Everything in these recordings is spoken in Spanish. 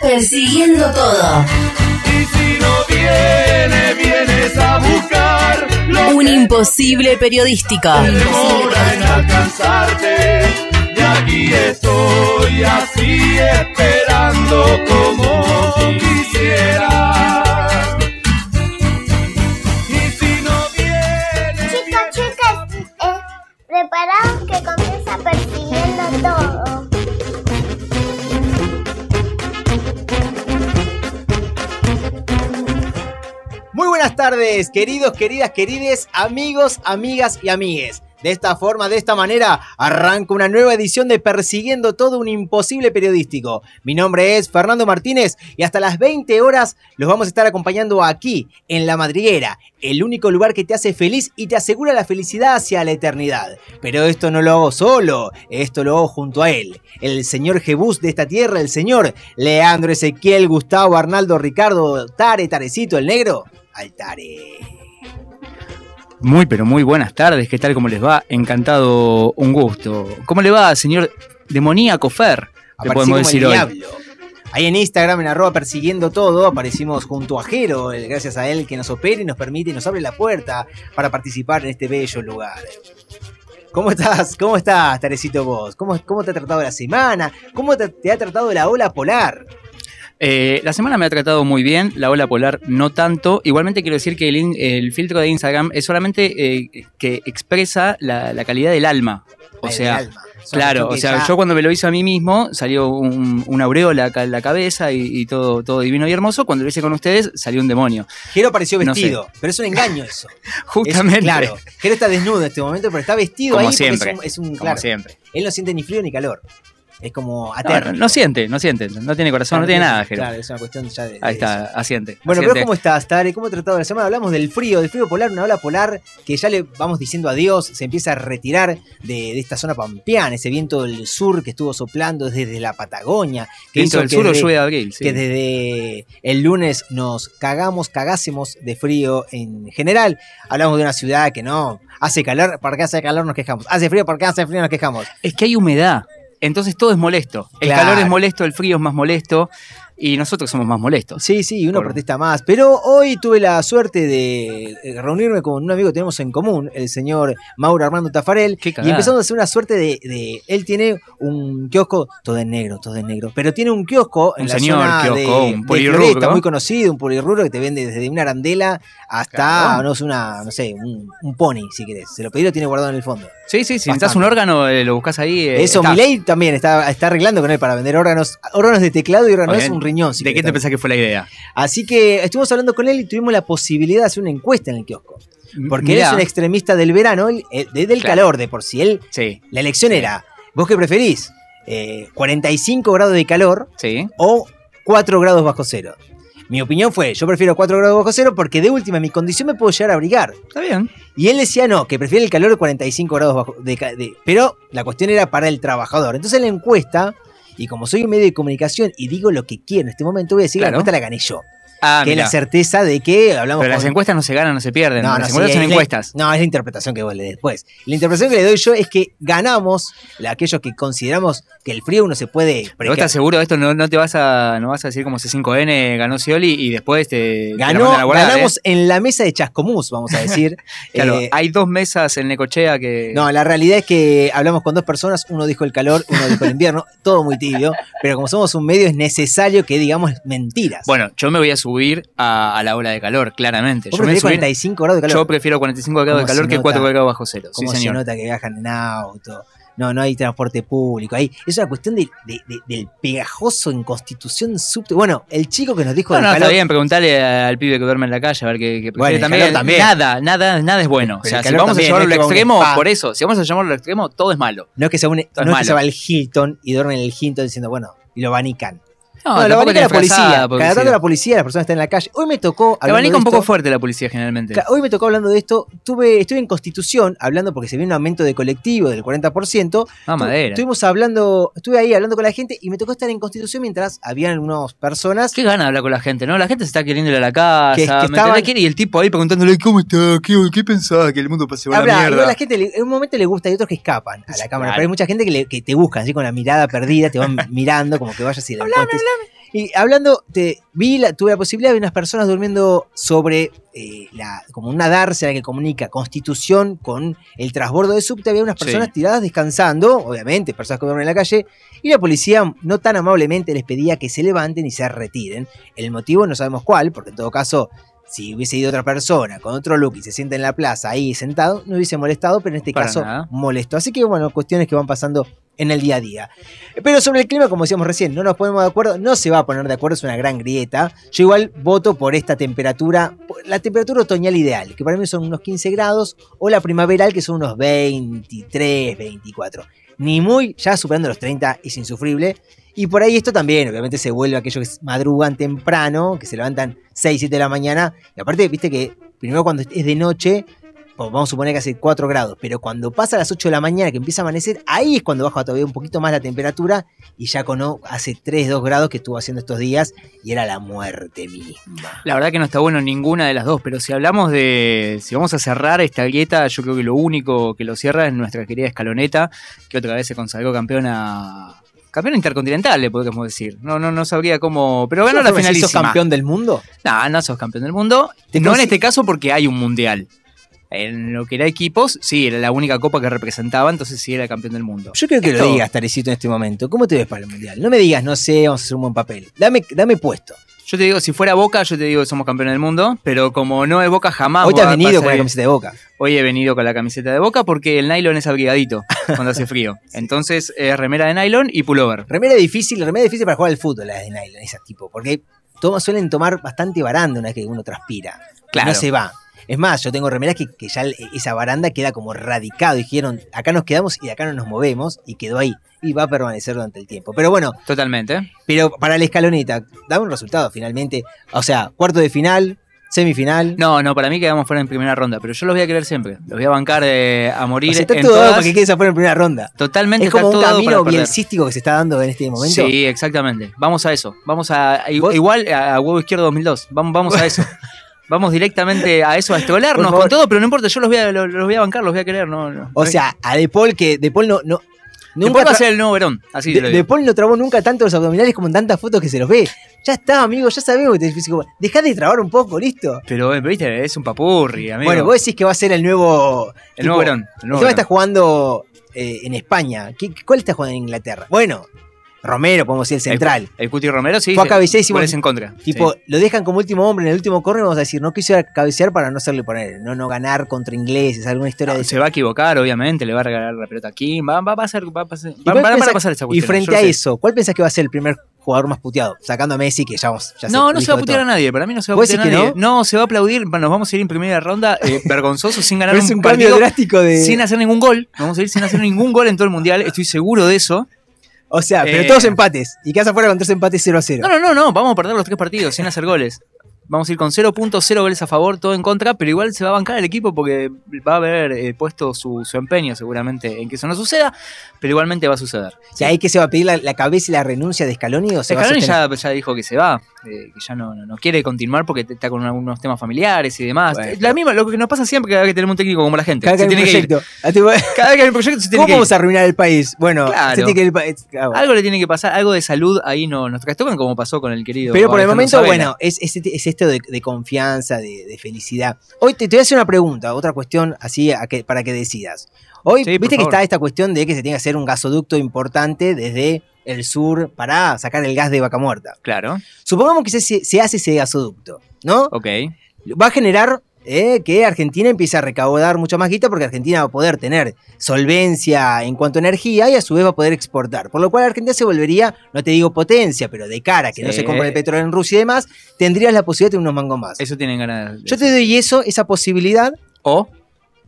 Persiguiendo todo. Y si no viene, vienes a buscar lo Un imposible periodístico. demora en alcanzarte. Y aquí estoy así esperando como quisiera. Buenas tardes, queridos, queridas, querides, amigos, amigas y amigues. De esta forma, de esta manera, arranca una nueva edición de Persiguiendo todo un imposible periodístico. Mi nombre es Fernando Martínez y hasta las 20 horas los vamos a estar acompañando aquí, en La Madriguera, el único lugar que te hace feliz y te asegura la felicidad hacia la eternidad. Pero esto no lo hago solo, esto lo hago junto a él, el señor Jebús de esta tierra, el señor Leandro Ezequiel, Gustavo, Arnaldo, Ricardo, Tare, Tarecito, el negro. Altare. Muy, pero muy buenas tardes, ¿qué tal? ¿Cómo les va? Encantado, un gusto. ¿Cómo le va, señor demoníaco Fer? Le podemos decir el hoy. diablo. Ahí en Instagram, en arroba persiguiendo todo, aparecimos junto a Jero, el- gracias a él que nos opera y nos permite y nos abre la puerta para participar en este bello lugar. ¿Cómo estás? ¿Cómo estás, Tarecito vos? ¿Cómo, cómo te ha tratado la semana? ¿Cómo te, te ha tratado la ola polar? Eh, la semana me ha tratado muy bien, la ola polar no tanto. Igualmente quiero decir que el, el filtro de Instagram es solamente eh, que expresa la, la calidad del alma. O sea, alma. Es Claro, o sea, ya- yo cuando me lo hice a mí mismo salió un- una aureola acá en la cabeza y, y todo, todo divino y hermoso. Cuando lo hice con ustedes salió un demonio. Jero apareció No sé. vestido, pero es un engaño eso. Es- Justamente. claro, Jero está desnudo en este momento, pero está vestido Como ahí siempre, es un, es un- Como claro, siempre. él no siente ni frío ni calor. Es como No, aterno. no, no siente, no siente, no tiene corazón, no tiene nada, Jero. Claro, es una cuestión ya de. Ahí está, eso. asiente. Bueno, asiente. pero ¿cómo estás, Tare? ¿Cómo ha tratado la semana? Hablamos del frío, del frío polar, una ola polar que ya le vamos diciendo adiós, se empieza a retirar de, de esta zona pampeana, ese viento del sur que estuvo soplando desde la Patagonia, que Viento hizo del que sur o lluvia de abril, sí. que desde el lunes nos cagamos, cagásemos de frío en general. Hablamos de una ciudad que no hace calor, ¿por qué hace calor nos quejamos? Hace frío, ¿por qué hace frío nos quejamos? Es que hay humedad, entonces todo es molesto. El Claro. calor es molesto, el frío es más molesto y nosotros somos más molestos. Sí, sí, uno Por- protesta más. Pero hoy tuve la suerte de eh, reunirme con un amigo que tenemos en común, el señor Mauro Armando Tafarel. Qué Y empezamos a hacer una suerte de, de- Él tiene un kiosco, todo en negro, todo en negro. Pero tiene un kiosco en Un la señor zona kiosco, de, un polirrubro. Floresta, muy conocido, un polirrubro que te vende desde una arandela hasta, no una, no sé, un, un pony, si querés. Se lo pedí, lo tiene guardado en el fondo. Sí, sí, si necesitas un órgano, eh, lo buscas ahí. eh, Eso, está. Milei también está, está arreglando con él para vender órganos, órganos de teclado y órganos, un riñón. si ¿De qué te pensás que fue la idea? Así que estuvimos hablando con él y tuvimos la posibilidad de hacer una encuesta en el kiosco. Porque él Mirá, es un extremista del verano, él- eh, de- del Claro. calor de por sí. Él, Sí, la elección era, ¿vos qué preferís? Eh, ¿45 grados de calor sí. o 4 grados bajo cero? Mi opinión fue, yo prefiero 4 grados bajo cero porque de última, en mi condición me puedo llegar a abrigar. Está bien. Y él decía no, que prefiere el calor de 45 grados bajo de, de- Pero la cuestión era para el trabajador. Entonces en la encuesta, y como soy un medio de comunicación y digo lo que quiero en este momento, voy a decir que la encuesta la gané yo. Ah, que es la certeza de que hablamos Pero las encuestas no se ganan, no se pierden. No, no, las sí, encuestas son es la- encuestas. No, es la interpretación que vos le des después. La interpretación que le doy yo es que ganamos la- aquellos que consideramos que el frío uno se puede. Pero vos estás seguro de esto, no, no te vas a, no vas a decir como C5N ganó Scioli y después te, te la Ganó, mandan a guardar, ganamos ¿eh? en la mesa de Chascomús, vamos a decir. Claro, Eh, hay dos mesas en Necochea que. no, la realidad es que hablamos con dos personas, uno dijo el calor, uno dijo el invierno, todo muy tibio, pero como somos un medio es necesario que digamos mentiras. Bueno, yo me voy a subir a, a la ola de calor, claramente. ¿Vos Yo, me voy a preferís subir- 45 grados de calor? yo prefiero 45 grados de ¿Cómo calor que nota? 4 grados bajo cero. Sí, ¿Cómo se nota que viajan en auto? No, no hay transporte público. Ahí es una cuestión de, de- de- del pegajoso en constitución subte. Bueno, el chico que nos dijo No, del no, está bien, preguntarle al pibe que duerme en la calle a ver qué, qué prefiere Bueno, también. Nada, nada, nada es bueno. Pero o sea, si vamos a llevarlo al un extremo, por eso, si vamos a llevarlo al extremo, todo es malo. No es que se, une, no es que se va al Hilton y duerme en el Hilton diciendo, bueno, y lo abanican. No, No, lo abanica la policía. porque Cada tanto la policía, las personas están en la calle. Hoy me tocó. Te abanica de un poco esto- fuerte la policía generalmente. Hoy me tocó hablando de esto. Tuve, estuve en Constitución hablando porque se viene un aumento de colectivo del 40%. Ah, madera. Estuvimos hablando, estuve ahí hablando con la gente y me tocó estar en Constitución mientras habían unas personas. Qué gana hablar con la gente, ¿no? La gente se está queriendo ir a la casa. Que- que estaban- Quiere- Y el tipo ahí preguntándole, ¿cómo está? ¿Qué, qué pensaba? Que el mundo se va a la mierda. la gente le- en un momento le gusta y otros que escapan a la cámara. claro. Pero hay mucha gente que, le- que te buscan así con la mirada perdida, te van mirando como que vayas y encuentres. Y hablando, te, vi la- tuve la posibilidad de ver unas personas durmiendo sobre eh, la, como una dársena que comunica Constitución con el transbordo de subte. Había unas Sí. personas tiradas descansando, obviamente, personas que duermen en la calle, y la policía no tan amablemente les pedía que se levanten y se retiren. El motivo no sabemos cuál, porque en todo caso, si hubiese ido otra persona con otro look y se sienta en la plaza ahí sentado, no hubiese molestado, pero en este Para caso nada. molestó. Así que bueno, cuestiones que van pasando en el día a día. Pero sobre el clima, como decíamos recién, no nos ponemos de acuerdo, no se va a poner de acuerdo, es una gran grieta. Yo igual voto por esta temperatura, la temperatura otoñal ideal, que para mí son unos 15 grados, o la primaveral, que son unos 23, 24. Ni muy, ya superando los 30 es insufrible. Y por ahí esto también, obviamente se vuelve a aquellos que madrugan temprano, que se levantan 6, 7 de la mañana. Y aparte, viste que primero cuando es de noche, pues vamos a suponer que hace 4 grados, pero cuando pasa a las 8 de la mañana que empieza a amanecer, ahí es cuando baja todavía un poquito más la temperatura y ya con hace 3, 2 grados que estuvo haciendo estos días y era la muerte misma. La verdad que no está bueno ninguna de las dos, pero si hablamos de. Si vamos a cerrar esta grieta, yo creo que lo único que lo cierra es nuestra querida escaloneta, que otra vez se consagró campeona. Campeona intercontinental, le podríamos decir. No, no, no sabría cómo. Pero ganó la ¿Sos finalísima. campeón del mundo? No, no sos campeón del mundo. No en este caso porque hay un mundial. En lo que era equipos, sí, era la única copa que representaba, entonces sí era campeón del mundo. Yo creo que Esto- lo digas, Tarecito, en este momento. ¿Cómo te ves para el Mundial? No me digas, no sé, vamos a hacer un buen papel. Dame, dame puesto. Yo te digo, si fuera Boca, yo te digo que somos campeones del mundo, pero como no es Boca, jamás. Hoy te has venido pasar- con la camiseta de boca. Hoy he venido con la camiseta de Boca porque el nylon es abrigadito cuando hace frío. Entonces, es remera de nylon y pullover. Remera difícil, remera difícil para jugar al fútbol, la de nylon, ese tipo. Porque toma- suelen tomar bastante baranda una vez que uno transpira. Claro. No se va. Es más, yo tengo remeras que, que ya esa baranda queda como radicado. Dijeron, acá nos quedamos y de acá no nos movemos. Y quedó ahí. Y va a permanecer durante el tiempo. Pero bueno, Totalmente. pero para la escaloneta, dame un resultado finalmente. O sea, cuarto de final, semifinal. No, no, para mí quedamos fuera en primera ronda, pero yo los voy a querer siempre. Los voy a bancar eh, a morir. O sea, está en todo todas. para que quedes afuera en primera ronda. Totalmente Es como está un todo camino bielcístico que se está dando en este momento. Sí, exactamente. Vamos a eso. Vamos a. Igual a, a huevo izquierdo 2002. Vamos, vamos a eso. Vamos directamente a eso, a estrolarnos con todo, pero no importa, yo los voy a, los, los voy a bancar, los voy a querer. No, no. O sea, a De Paul que De Paul no. no nunca va a ser el nuevo Verón. Así de, De. Paul no trabó nunca tanto los abdominales como en tantas fotos que se los ve. Ya está, amigo, ya sabemos que físico. Dejá de trabar un poco, listo. Pero, eh, viste, es un papurri, amigo. Bueno, vos decís que va a ser el nuevo. el nuevo Verón. El nuevo Verón. está jugando eh, en España. ¿Qué- ¿Cuál está jugando en Inglaterra? Bueno, Romero, podemos decir, el central. El Cuti Romero, sí. Fue a cabecear y hicimos- en contra. Tipo, sí. lo dejan como último hombre en el último corner y vamos a decir, no quiso cabecear para no hacerle poner, no, no ganar contra ingleses, alguna historia de Se va a equivocar, obviamente, le va a regalar la pelota aquí. Va, va a pasar, va a pasar, ¿Y va- cuál van a pensás- pasar esa Y cuestión. frente a eso, ¿cuál pensás que va a ser el primer jugador más puteado? Sacando a Messi, que ya, vamos, ya No, no se va a putear a nadie. Para mí no se va a ¿Vos putear a nadie. No? se va a aplaudir. Nos vamos a ir en primera ronda eh, vergonzoso sin ganar un, un cambio partido, drástico de. sin hacer ningún gol. Vamos a ir sin hacer ningún gol en todo el mundial. Estoy seguro de eso. O sea, pero Eh, todos empates. Y quedas afuera con tres empates 0 a 0. No, no, no, no. Vamos a perder los tres partidos sin hacer goles. Vamos a ir con 0.0 goles a favor, todo en contra, pero igual se va a bancar el equipo porque va a haber eh, puesto su, su empeño seguramente en que eso no suceda, pero igualmente va a suceder. Sea, ahí que se va a pedir la, la cabeza y la renuncia de Scaloni o se va a Scaloni sostener? ya, ya dijo que se va, eh, que ya no, no- no quiere continuar porque está con algunos temas familiares y demás. Bueno. La misma, lo que nos pasa siempre cada vez que tenemos un técnico como la gente. Cada que hay un proyecto. Ah, Cada vez que hay un proyecto se tiene ¿Cómo que ir. vamos a arruinar el país? Bueno, Claro. se tiene que ir el país. Claro. Algo le tiene que pasar, algo de salud ahí no, nos trastocan como pasó con el querido. Pero por el momento, Sabela. bueno, es, es, es esto de, de confianza, de, de felicidad. Hoy te, te voy a hacer una pregunta, otra cuestión así a que, para que decidas. Hoy, Sí, viste que está esta cuestión de que se tiene que hacer un gasoducto importante desde el sur para sacar el gas de vaca muerta. Claro, Supongamos que se, se hace ese gasoducto, ¿no? ok. Va a generar eh, que Argentina empiece a recaudar mucha más guita porque Argentina va a poder tener solvencia en cuanto a energía y a su vez va a poder exportar. Por lo cual Argentina se volvería, no te digo potencia, pero de cara, que no se compra el petróleo en Rusia y demás, tendrías la posibilidad de tener unos mangos más. Eso tienen ganas. de Yo te doy eso, esa posibilidad, O,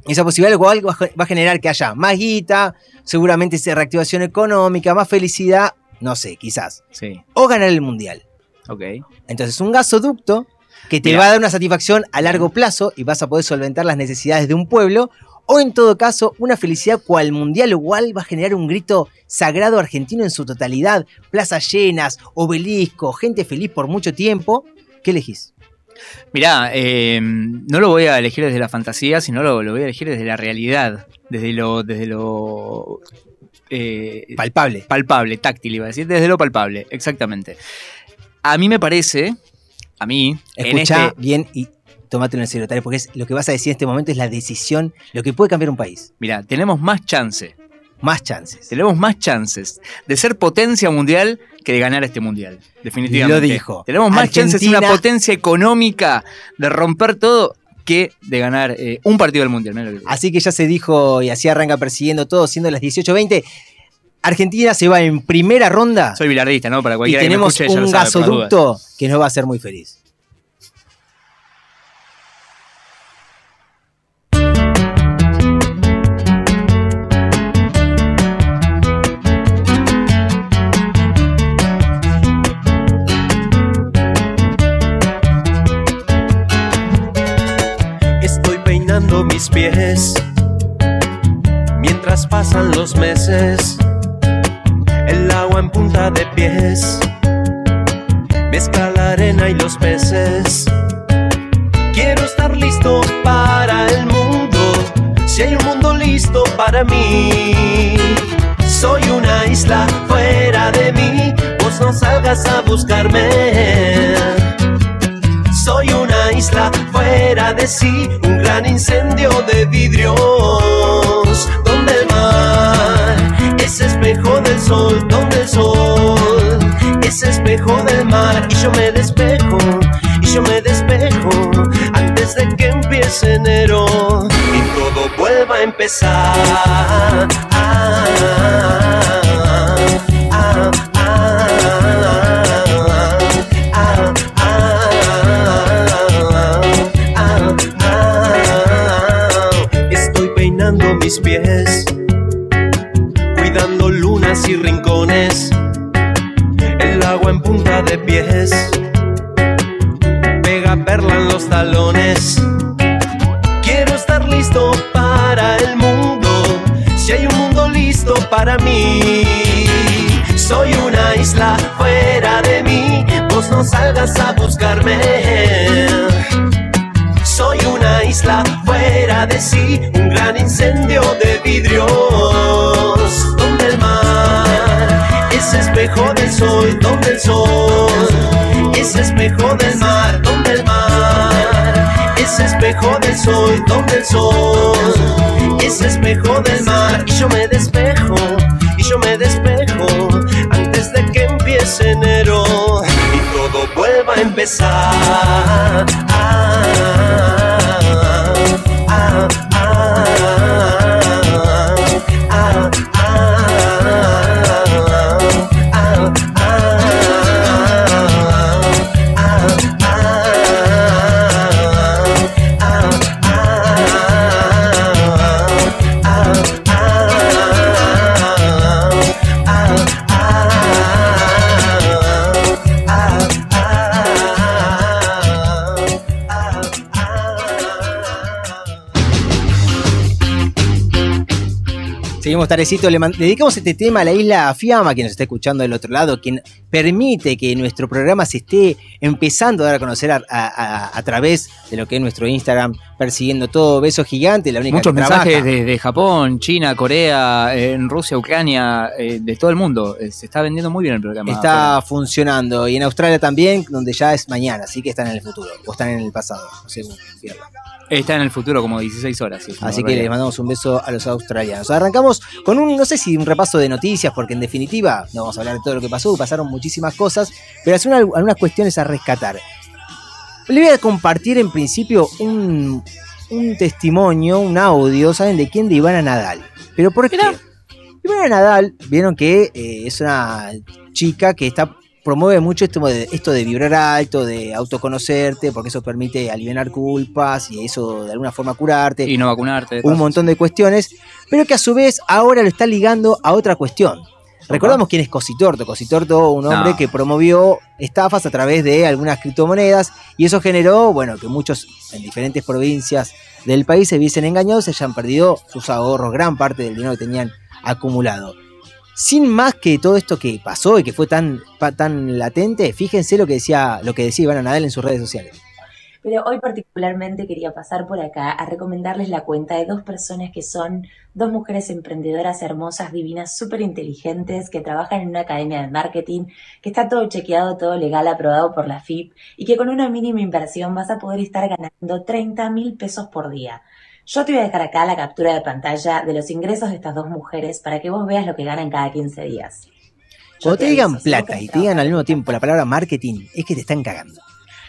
esa posibilidad lo cual va a generar que haya más guita, seguramente esa reactivación económica, más felicidad no sé, quizás, Sí, o ganar el mundial. ok. Entonces, un gasoducto que te Mirá. va a dar una satisfacción a largo plazo y vas a poder solventar las necesidades de un pueblo, o en todo caso, una felicidad cual mundial igual va a generar un grito sagrado argentino en su totalidad, plazas llenas, obelisco, gente feliz por mucho tiempo. ¿Qué elegís? Mirá, eh, no lo voy a elegir desde la fantasía, sino lo, lo voy a elegir desde la realidad, desde lo, desde lo eh, Palpable. palpable, táctil iba a decir, desde lo palpable, exactamente. A mí me parece, a mí, en Escuchá este, bien y tomátelo en el secretario, porque es, lo que vas a decir en este momento es la decisión, lo que puede cambiar un país. mira, tenemos más chance, Más chances. tenemos más chances de ser potencia mundial que de ganar este mundial, definitivamente. Lo dijo. Tenemos más chances de una potencia económica, de romper todo, que de ganar eh, un partido del mundial. lo. Así que ya se dijo y así arranca persiguiendo todo, siendo las 18.20. Argentina se va en primera ronda Soy bilardista, ¿no? Para y cualquiera que me tenemos escuche, ya lo un sabe, las dudas. gasoducto que nos va a hacer muy feliz. Mientras pasan los meses. El agua en punta de pies mezcla la arena y los peces. Quiero estar listo para el mundo. Si hay un mundo listo para mí, soy una isla fuera de mí. Vos no salgas a buscarme. Soy una isla fuera de sí, un gran incendio de vidrios. Donde el mar es espejo del sol, donde el sol es espejo del mar. Y yo me despejo, y yo me despejo antes de que empiece enero y todo vuelva a empezar. Ah, ah, ah, ah, ah, mis pies, cuidando lunas y rincones, el agua en punta de pies, pega perla en los talones. Quiero estar listo para el mundo, si hay un mundo listo para mí. Soy una isla fuera de mí, vos no salgas a buscarme. Sol, donde el sol es espejo del mar. Y yo me despejo, y yo me despejo antes de que empiece enero y todo vuelva a empezar. Ah, Tardecito, le dedicamos este tema a la isla Fiamma, quien nos está escuchando del otro lado, quien permite que nuestro programa se esté empezando a dar a conocer a, a- a- a través de lo que es nuestro Instagram, persiguiendo todo, beso gigante, la única Muchos que mensajes de, de Japón, China, Corea, eh, en Rusia, Ucrania, eh, de todo el mundo. Eh, Se está vendiendo muy bien el programa. Está funcionando. Y en Australia también, donde ya es mañana, así que están en el futuro. O están en el pasado, no sé. Está en el futuro como 16 horas. sí, Así que les mandamos un beso a los australianos. Arrancamos con un, no sé si un repaso de noticias, porque en definitiva no vamos a hablar de todo lo que pasó, pasaron muchísimas cosas, pero una- algunas cuestiones a rescatar. Le voy a compartir en principio un, un testimonio, un audio, ¿saben de quién? De Ivana Nadal. ¿Pero por qué? Ivana Nadal, vieron que eh, es una chica que está promueve mucho esto de, esto de vibrar alto, de autoconocerte, porque eso permite aliviar culpas y eso de alguna forma curarte Y no vacunarte. un montón de cuestiones, pero que a su vez ahora lo está ligando a otra cuestión. Recordamos quién es Cositorto. Cositorto, un hombre No. que promovió estafas a través de algunas criptomonedas y eso generó, bueno, que muchos en diferentes provincias del país se viesen engañados y hayan perdido sus ahorros, gran parte del dinero que tenían acumulado. Sin más que todo esto que pasó y que fue tan, tan latente, fíjense lo que decía, lo que decía Ivana Nadal en sus redes sociales. Pero hoy particularmente quería pasar por acá a recomendarles la cuenta de dos personas que son dos mujeres emprendedoras hermosas, divinas, súper inteligentes, que trabajan en una academia de marketing, que está todo chequeado, todo legal, aprobado por la FIP, y que con una mínima inversión vas a poder estar ganando 30 mil pesos por día. Yo te voy a dejar acá la captura de pantalla de los ingresos de estas dos mujeres para que vos veas lo que ganan cada 15 días. Yo Cuando te digan plata y te digan al mismo tiempo la palabra marketing, es que te están cagando.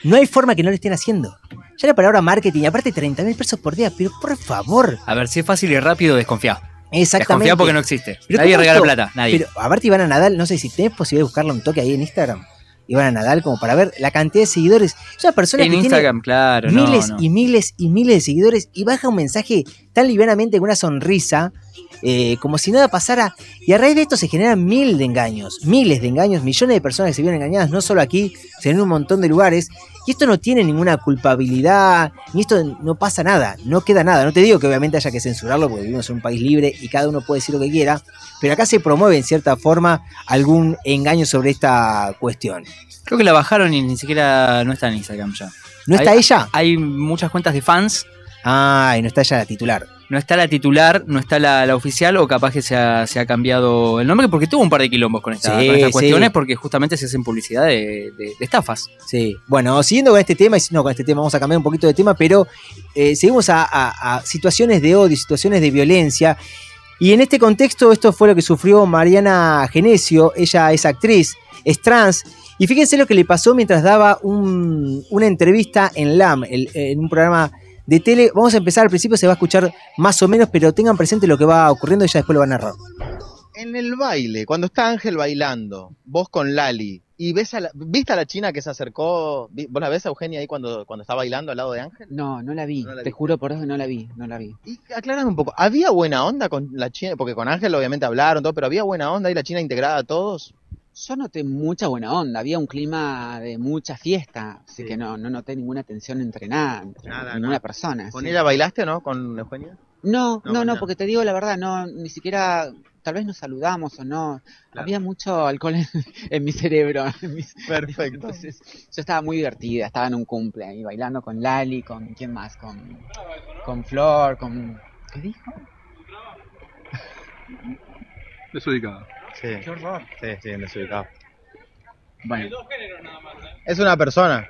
No hay forma que no lo estén haciendo. Ya la palabra marketing, aparte 30 mil pesos por día, pero por favor. A ver, si es fácil y rápido, desconfía. Exactamente. Desconfía porque no existe. Pero nadie ¿cómo regala plata, nadie. Pero aparte Ivana Nadal, no sé si tenés posibilidad de buscarle un toque ahí en Instagram. Ivana Nadal, como para ver la cantidad de seguidores. Es una persona en que Instagram, claro, no, miles no. y miles y miles de seguidores y baja un mensaje tan livianamente con una sonrisa, eh, como si nada pasara. Y a raíz de esto se generan mil de engaños, miles de engaños, millones de personas que se vieron engañadas, no solo aquí, sino en un montón de lugares. Y esto no tiene ninguna culpabilidad, ni esto no pasa nada, no queda nada. No te digo que obviamente haya que censurarlo porque vivimos en un país libre y cada uno puede decir lo que quiera, pero acá se promueve en cierta forma algún engaño sobre esta cuestión. Creo que la bajaron y ni siquiera no está en Instagram ya. ¿No está Hay- ella? Hay muchas cuentas de fans. Ay, no está ella la titular. No está la titular, no está la, la oficial, o capaz que se ha, se ha cambiado el nombre, porque tuvo un par de quilombos con, esta- Sí, con estas sí. cuestiones, porque justamente se hacen publicidad de, de- de estafas. Sí, bueno, siguiendo con este tema, y no con este tema, vamos a cambiar un poquito de tema, pero eh, seguimos a, a- a situaciones de odio, situaciones de violencia. Y en este contexto, esto fue lo que sufrió Mariana Genesio. Ella es actriz, es trans. Y fíjense lo que le pasó mientras daba un- una entrevista en LAM, el- en un programa de tele. Vamos a empezar al principio, se va a escuchar más o menos, pero tengan presente lo que va ocurriendo y ya después lo va a narrar. En el baile, cuando está Ángel bailando, vos con Lali, y ves a la, ¿viste a la china que se acercó? ¿Vos la ves a Eugenia ahí cuando, cuando está bailando al lado de Ángel? No, no la vi. No la Te vi. juro por eso no la vi, no la vi. Y aclarame un poco, ¿había buena onda con la china? Porque con Ángel obviamente hablaron todo, pero ¿había buena onda y la china integrada a todos? Yo noté mucha buena onda, había un clima de mucha fiesta, así Sí. que no, no noté ninguna tensión entre nada, entre Nada, ninguna nada. persona. ¿Con sí. ella bailaste o no? ¿Con Eugenia? No, No, no, porque te digo la verdad, no, ni siquiera, tal vez nos saludamos o no. Claro. Había mucho alcohol en, en mi cerebro. en mis- Perfecto. Entonces, yo estaba muy divertida, estaba en un cumple ahí bailando con Lali, con quién más, con, con Flor, con ¿qué dijo? Desubicado. Sí, Qué horror. sí, sí, desubicado. Bueno, Es una persona.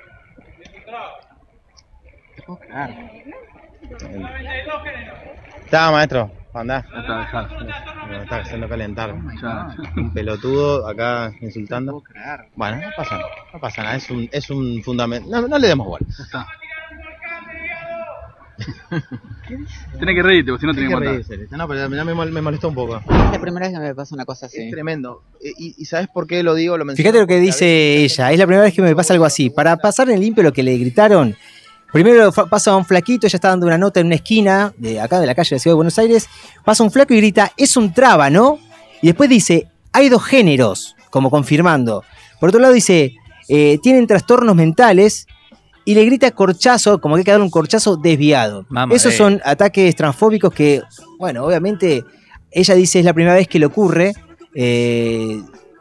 te puedo creer. Está, maestro, andá. Está, dejá. Me está haciendo calentar. Ya. Un pelotudo acá insultando. puedo creer. Bueno, no pasa nada, no pasa nada, es un, es un fundamento. No, no le demos bola. Ya está. Tiene que reírte, porque si no Tiene tenés que reírse, No, pero ya me, mol- me molestó un poco. Es la primera vez que me pasa una cosa así. Es tremendo. Eh, ¿Y, y sabes por qué lo digo? Lo Fíjate lo que dice ella. Es la primera vez que me pasa algo así. Para pasar en limpio lo que le gritaron. Primero pasa un flaquito, ella está dando una nota en una esquina de acá de la calle de la ciudad de Buenos Aires. Pasa un flaco y grita, es un traba, ¿no? Y después dice, hay dos géneros, como confirmando. Por otro lado dice, eh, tienen trastornos mentales y le grita corchazo, como que hay que dar un corchazo desviado. Mamá Esos son ataques transfóbicos que, bueno, obviamente ella dice es la primera vez que le ocurre. eh,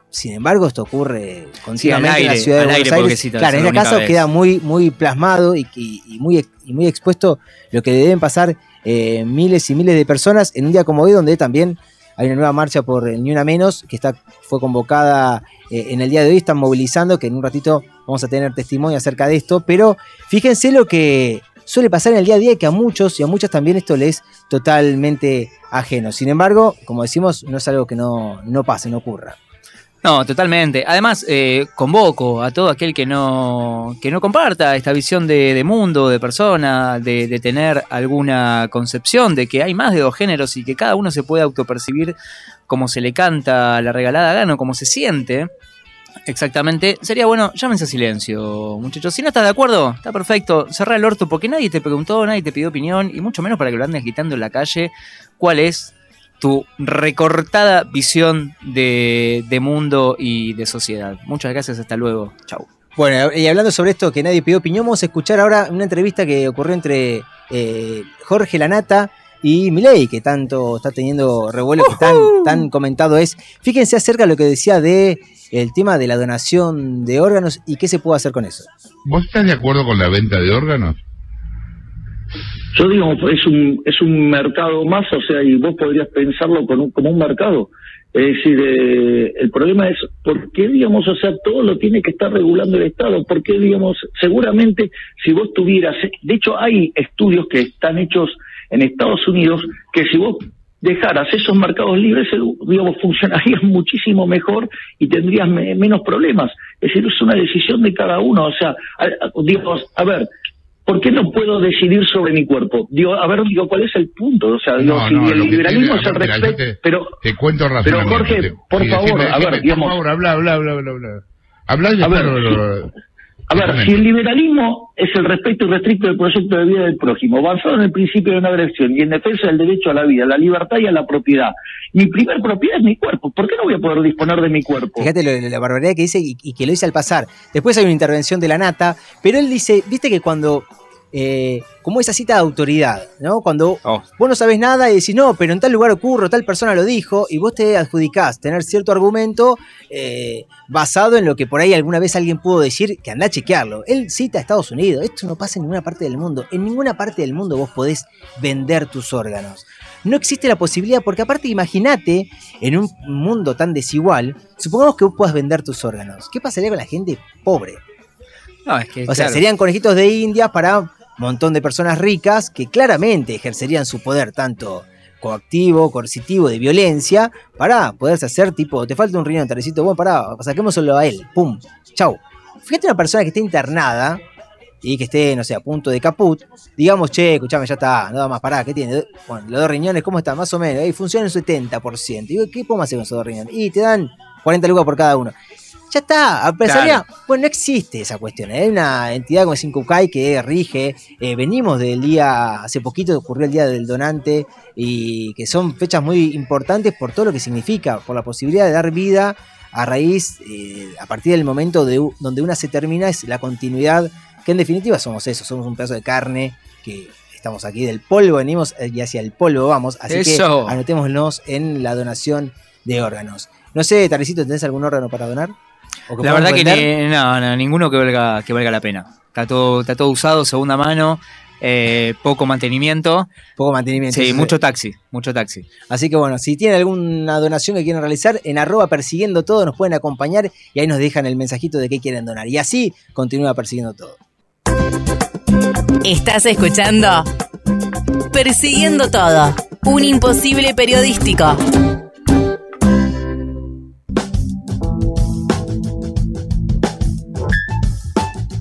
sin embargo, esto ocurre continuamente en la ciudad de Buenos aire, Aires. Claro, en este caso vez. queda muy, muy plasmado y, y- y muy, y muy expuesto lo que deben pasar eh, miles y miles de personas en un día como hoy, donde también hay una nueva marcha por el Ni Una Menos, que está, fue convocada eh, en el día de hoy, están movilizando, que en un ratito vamos a tener testimonio acerca de esto, pero fíjense lo que suele pasar en el día a día y que a muchos y a muchas también esto les es totalmente ajeno. Sin embargo, como decimos, no es algo que no, no pase, no ocurra. No, totalmente. Además, eh, convoco a todo aquel que no, que no comparta esta visión de, mundo, de persona, de, de tener alguna concepción de que hay más de dos géneros y que cada uno se puede autopercibir como se le canta la regalada gana o como se siente. Exactamente. Sería bueno, llámense a silencio, muchachos. Si no estás de acuerdo, está perfecto. Cerra el orto porque nadie te preguntó, nadie te pidió opinión y mucho menos para que lo andes gritando en la calle cuál es tu recortada visión de, de mundo y de sociedad. Muchas gracias, hasta luego. Chau. Bueno, y hablando sobre esto que nadie pidió opinión, vamos a escuchar ahora una entrevista que ocurrió entre eh, Jorge Lanata y Milei, que tanto está teniendo revuelo, que tan, tan comentado es. Fíjense acerca de lo que decía de el tema de la donación de órganos y qué se puede hacer con eso. ¿Vos estás de acuerdo con la venta de órganos? Yo digo, es un, es un mercado más, o sea, y vos podrías pensarlo con un- como un mercado. Es decir, eh, el problema es por qué, digamos, o sea, todo lo tiene que estar regulando el Estado. ¿Por qué, digamos, seguramente si vos tuvieras, de hecho hay estudios que están hechos en Estados Unidos que si vos dejaras esos mercados libres, digamos, funcionarían muchísimo mejor y tendrías me- menos problemas. Es decir, es una decisión de cada uno. O sea, a- a- digamos, a ver, ¿por qué no puedo decidir sobre mi cuerpo? Digo, a ver, digo, ¿cuál es el punto? O sea, digo, No, si no, el liberalismo tiene- es el respeto, te- pero Te cuento pero. Jorge, por favor, decime, a ver, digamos, Por favor, habla, habla, habla, habla. habla. Habla y A ver, A ver, si el liberalismo es el respeto irrestricto del proyecto de vida del prójimo, basado en el principio de no agresión y en defensa del derecho a la vida, la libertad y a la propiedad, mi primer propiedad es mi cuerpo. ¿Por qué no voy a poder disponer de mi cuerpo? Fíjate lo- la barbaridad que dice y, y que lo dice al pasar. Después hay una intervención de la nata, pero él dice, viste que cuando, eh, como esa cita de autoridad, ¿no? Cuando Oh. vos no sabés nada y decís, no, pero en tal lugar ocurre, tal persona lo dijo, y vos te adjudicás tener cierto argumento eh, basado en lo que por ahí alguna vez alguien pudo decir, que anda a chequearlo. Él cita a Estados Unidos, esto no pasa en ninguna parte del mundo. En ninguna parte del mundo vos podés vender tus órganos. No existe la posibilidad, porque aparte imagínate, en un mundo tan desigual, supongamos que vos puedas vender tus órganos. ¿Qué pasaría con la gente pobre? No, es que, O sea, claro. serían conejitos de India para montón de personas ricas que claramente ejercerían su poder tanto coactivo, coercitivo, de violencia, para poderse hacer tipo, te falta un riñón, Tarecito, bueno, pará, saquémoslo a él, pum, chau. Fíjate una persona que esté internada y que esté, no sé, a punto de caput, digamos, che, escuchame, ya está, no da más, pará, ¿qué tiene? Bueno, los dos riñones, ¿cómo están? Más o menos, ahí funciona un 70%. Digo, ¿qué podemos hacer con esos dos riñones? Y te dan 40 lucas por cada uno. Ya está, empezaría. Bueno, no existe esa cuestión. ¿eh? Hay una entidad como es Incucay que rige. eh, venimos del día, hace poquito ocurrió el día del donante y que son fechas muy importantes por todo lo que significa, por la posibilidad de dar vida a raíz, eh, a partir del momento de, donde una se termina, es la continuidad, que en definitiva somos eso, somos un pedazo de carne que estamos aquí del polvo, venimos y hacia el polvo vamos. Así Eso. que anotémonos en la donación de órganos. No sé, Tarecito, ¿tenés algún órgano para donar? ¿O La verdad que ni- no, no, ninguno que valga, que valga la pena. Está todo, está todo usado, segunda mano, eh, poco mantenimiento. Poco mantenimiento. Sí, mucho taxi, mucho taxi. Así que bueno, si tienen alguna donación que quieran realizar, en arroba persiguiendo todo nos pueden acompañar y ahí nos dejan el mensajito de qué quieren donar. Y así continúa persiguiendo todo. Estás escuchando Persiguiendo Todo, un imposible periodístico.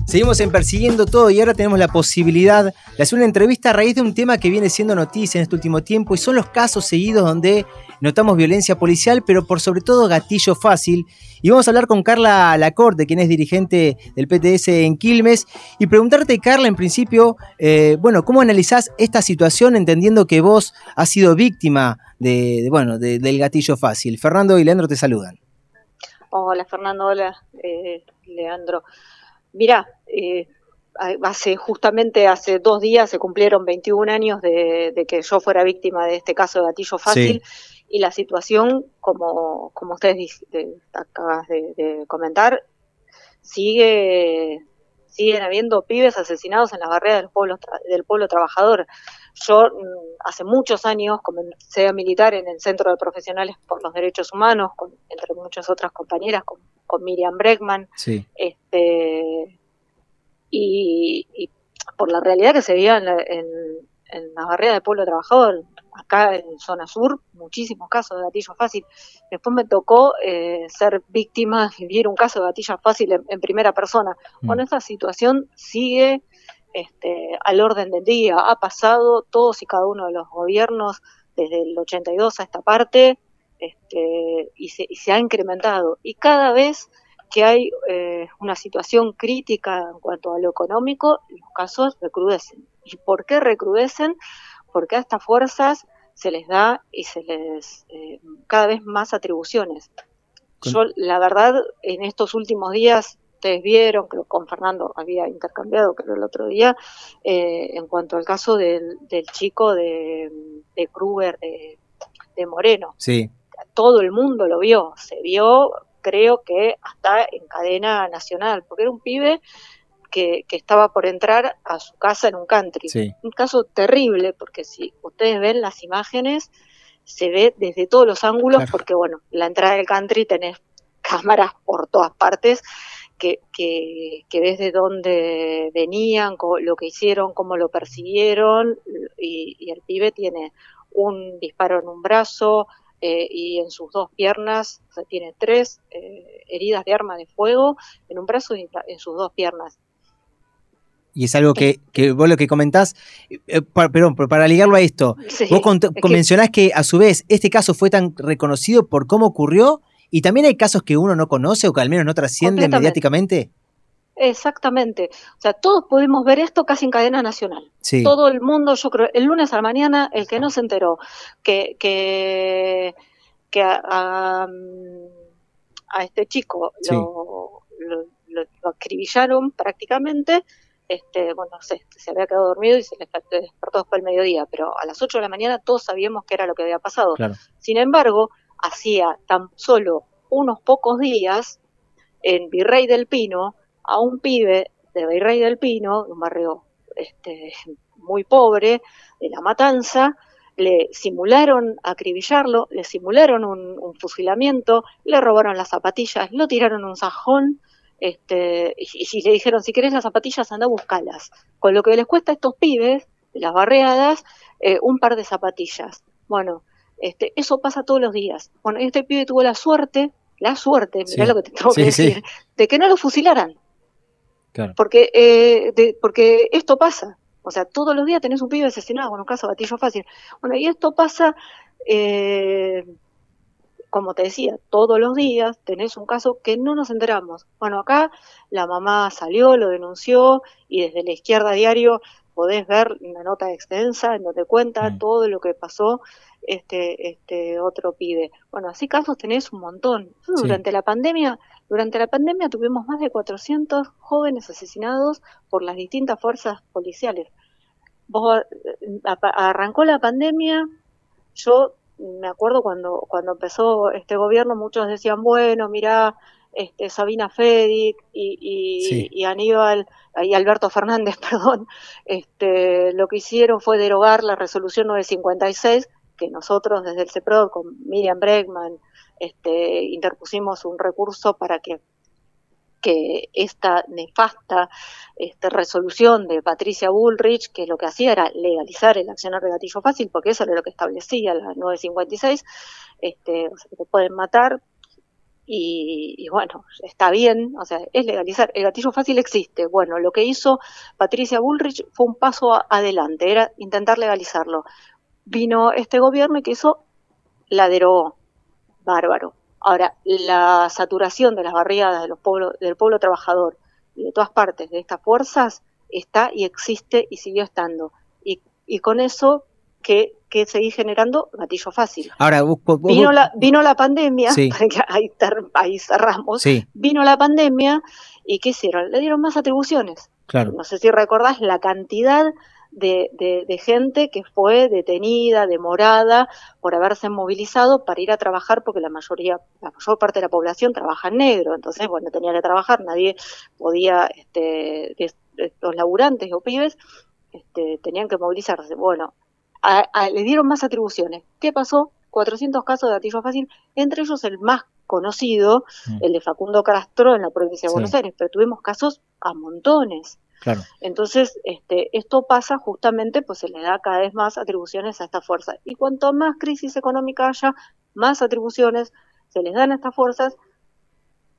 Seguimos en Persiguiendo Todo y ahora tenemos la posibilidad de hacer una entrevista a raíz de un tema que viene siendo noticia en este último tiempo y son los casos seguidos donde notamos violencia policial, pero por sobre todo gatillo fácil. Y vamos a hablar con Carla Lacorte, quien es dirigente del PTS en Quilmes, y preguntarte, Carla, en principio, eh, bueno, ¿cómo analizás esta situación entendiendo que vos has sido víctima de, bueno, de- del gatillo fácil? Fernando y Leandro te saludan. Hola Fernando, hola eh, Leandro. Mira, eh, hace justamente hace dos días se cumplieron 21 años de, de que yo fuera víctima de este caso de gatillo fácil y la situación, como, como ustedes de- acabas de, de comentar, sigue siguen habiendo pibes asesinados en las barreras del pueblo del pueblo trabajador. Yo mm, hace muchos años comencé a militar en el Centro de Profesionales por los Derechos Humanos, con, entre muchas otras compañeras, con, con Miriam Breckman, Sí. este, y, y por la realidad que se veía en, la- en, en las barreras del pueblo trabajador, acá en zona sur, muchísimos casos de gatillo fácil. Después me tocó eh, ser víctima, vivir un caso de gatillo fácil en, en primera persona. Bueno, esa situación sigue este, al orden del día. Ha pasado todos y cada uno de los gobiernos desde el 82 a esta parte este, y, se, y se ha incrementado. Y cada vez que hay eh, una situación crítica en cuanto a lo económico, los casos recrudecen. ¿Y por qué recrudecen? Porque a estas fuerzas se les da y se les eh, cada vez más atribuciones. Yo, la verdad, en estos últimos días, ustedes vieron, creo que con Fernando había intercambiado, creo el otro día, eh, en cuanto al caso del, del chico de, de Kruger, de, de Moreno. Sí. Todo el mundo lo vio, se vio, creo que hasta en cadena nacional, porque era un pibe que, que estaba por entrar a su casa en un country. Sí. Un caso terrible, porque si ustedes ven las imágenes, se ve desde todos los ángulos, Claro. porque bueno, la entrada del country tenés cámaras por todas partes que, que, que ves de dónde venían, lo que hicieron, cómo lo persiguieron, y, y el pibe tiene un disparo en un brazo eh, y en sus dos piernas, o sea, tiene tres eh, heridas de arma de fuego en un brazo y en sus dos piernas. Y es algo que, que vos lo que comentás, eh, pa- perdón, pero para ligarlo a esto, Sí, vos cont- es que- mencionás que a su vez este caso fue tan reconocido por cómo ocurrió y también hay casos que uno no conoce o que al menos no Completamente. mediáticamente. Exactamente. O sea, todos pudimos ver esto casi en cadena nacional. Sí. Todo el mundo, yo creo, el lunes a la mañana, el que no se enteró que, que, que a, a, a este chico Sí. lo, lo, lo- lo acribillaron prácticamente, este, bueno, no sé, se había quedado dormido y se despertó después del mediodía, pero a las 8 de la mañana todos sabíamos que era lo que había pasado. Claro. Sin embargo, hacía tan solo unos pocos días, en Virrey del Pino, a un pibe de Virrey del Pino, de un barrio este, muy pobre, de La Matanza, le simularon acribillarlo, le simularon un, fusilamiento, le robaron las zapatillas, lo tiraron un sajón, este, y, y le dijeron, si querés las zapatillas, anda a buscarlas. Con lo que les cuesta a estos pibes, de las barriadas, eh, un par de zapatillas. Bueno, este, eso pasa todos los días. Bueno, este pibe tuvo la suerte, la suerte, mirá Sí. lo que te tengo Sí, que sí. decir, de que no lo fusilaran. Claro. Porque, eh, de- porque esto pasa. O sea, todos los días tenés un pibe asesinado, bueno, un caso gatillo fácil. Bueno, y esto pasa, eh, como te decía, todos los días tenés un caso que no nos enteramos. Bueno, acá la mamá salió, lo denunció y desde la izquierda diario podés ver una nota extensa en donde cuenta Mm. todo lo que pasó este, este otro pibe. Bueno, así casos tenés un montón. Sí. Durante la pandemia, durante la pandemia tuvimos más de 400 jóvenes asesinados por las distintas fuerzas policiales. Vos, eh, arrancó la pandemia, yo me acuerdo cuando, cuando empezó este gobierno, muchos decían, bueno, mira, este, Sabina Fedic y, y, Sí. y Aníbal y Alberto Fernández, perdón, este, lo que hicieron fue derogar la resolución 956 que nosotros desde el CEPROD con Miriam Bregman este, interpusimos un recurso para que que esta nefasta este, resolución de Patricia Bullrich, que lo que hacía era legalizar el accionar de gatillo fácil, porque eso era lo que establecía la 956, este, o sea, que te pueden matar, y, y bueno, está bien, o sea, es legalizar, el gatillo fácil existe. Bueno, lo que hizo Patricia Bullrich fue un paso adelante, era intentar legalizarlo. Vino este gobierno y que hizo, la derogó. Bárbaro. Ahora, la saturación de las barriadas de los pueblos, del pueblo trabajador y de todas partes de estas fuerzas está y existe y siguió estando. Y, y con eso, que, que seguís generando gatillo fácil. Ahora, vos, Vino la, vino la pandemia, Sí. ahí, ahí cerramos, Sí, vino la pandemia y ¿qué hicieron? Le dieron más atribuciones. claro. No sé si recordás la cantidad de, de- de gente que fue detenida, demorada por haberse movilizado para ir a trabajar porque la mayoría, la mayor parte de la población trabaja en negro, entonces bueno, tenía que trabajar, nadie podía, este, estos laburantes o pibes, este, tenían que movilizarse. Bueno, a- a- le dieron más atribuciones. ¿Qué pasó? 400 casos de gatillo fácil, entre ellos el más conocido, Mm. el de Facundo Castro en la provincia de Sí. Buenos Aires, pero tuvimos casos a montones. Claro. Entonces, este, esto pasa justamente, pues se le da cada vez más atribuciones a esta fuerza. Y cuanto más crisis económica haya, más atribuciones se les dan a estas fuerzas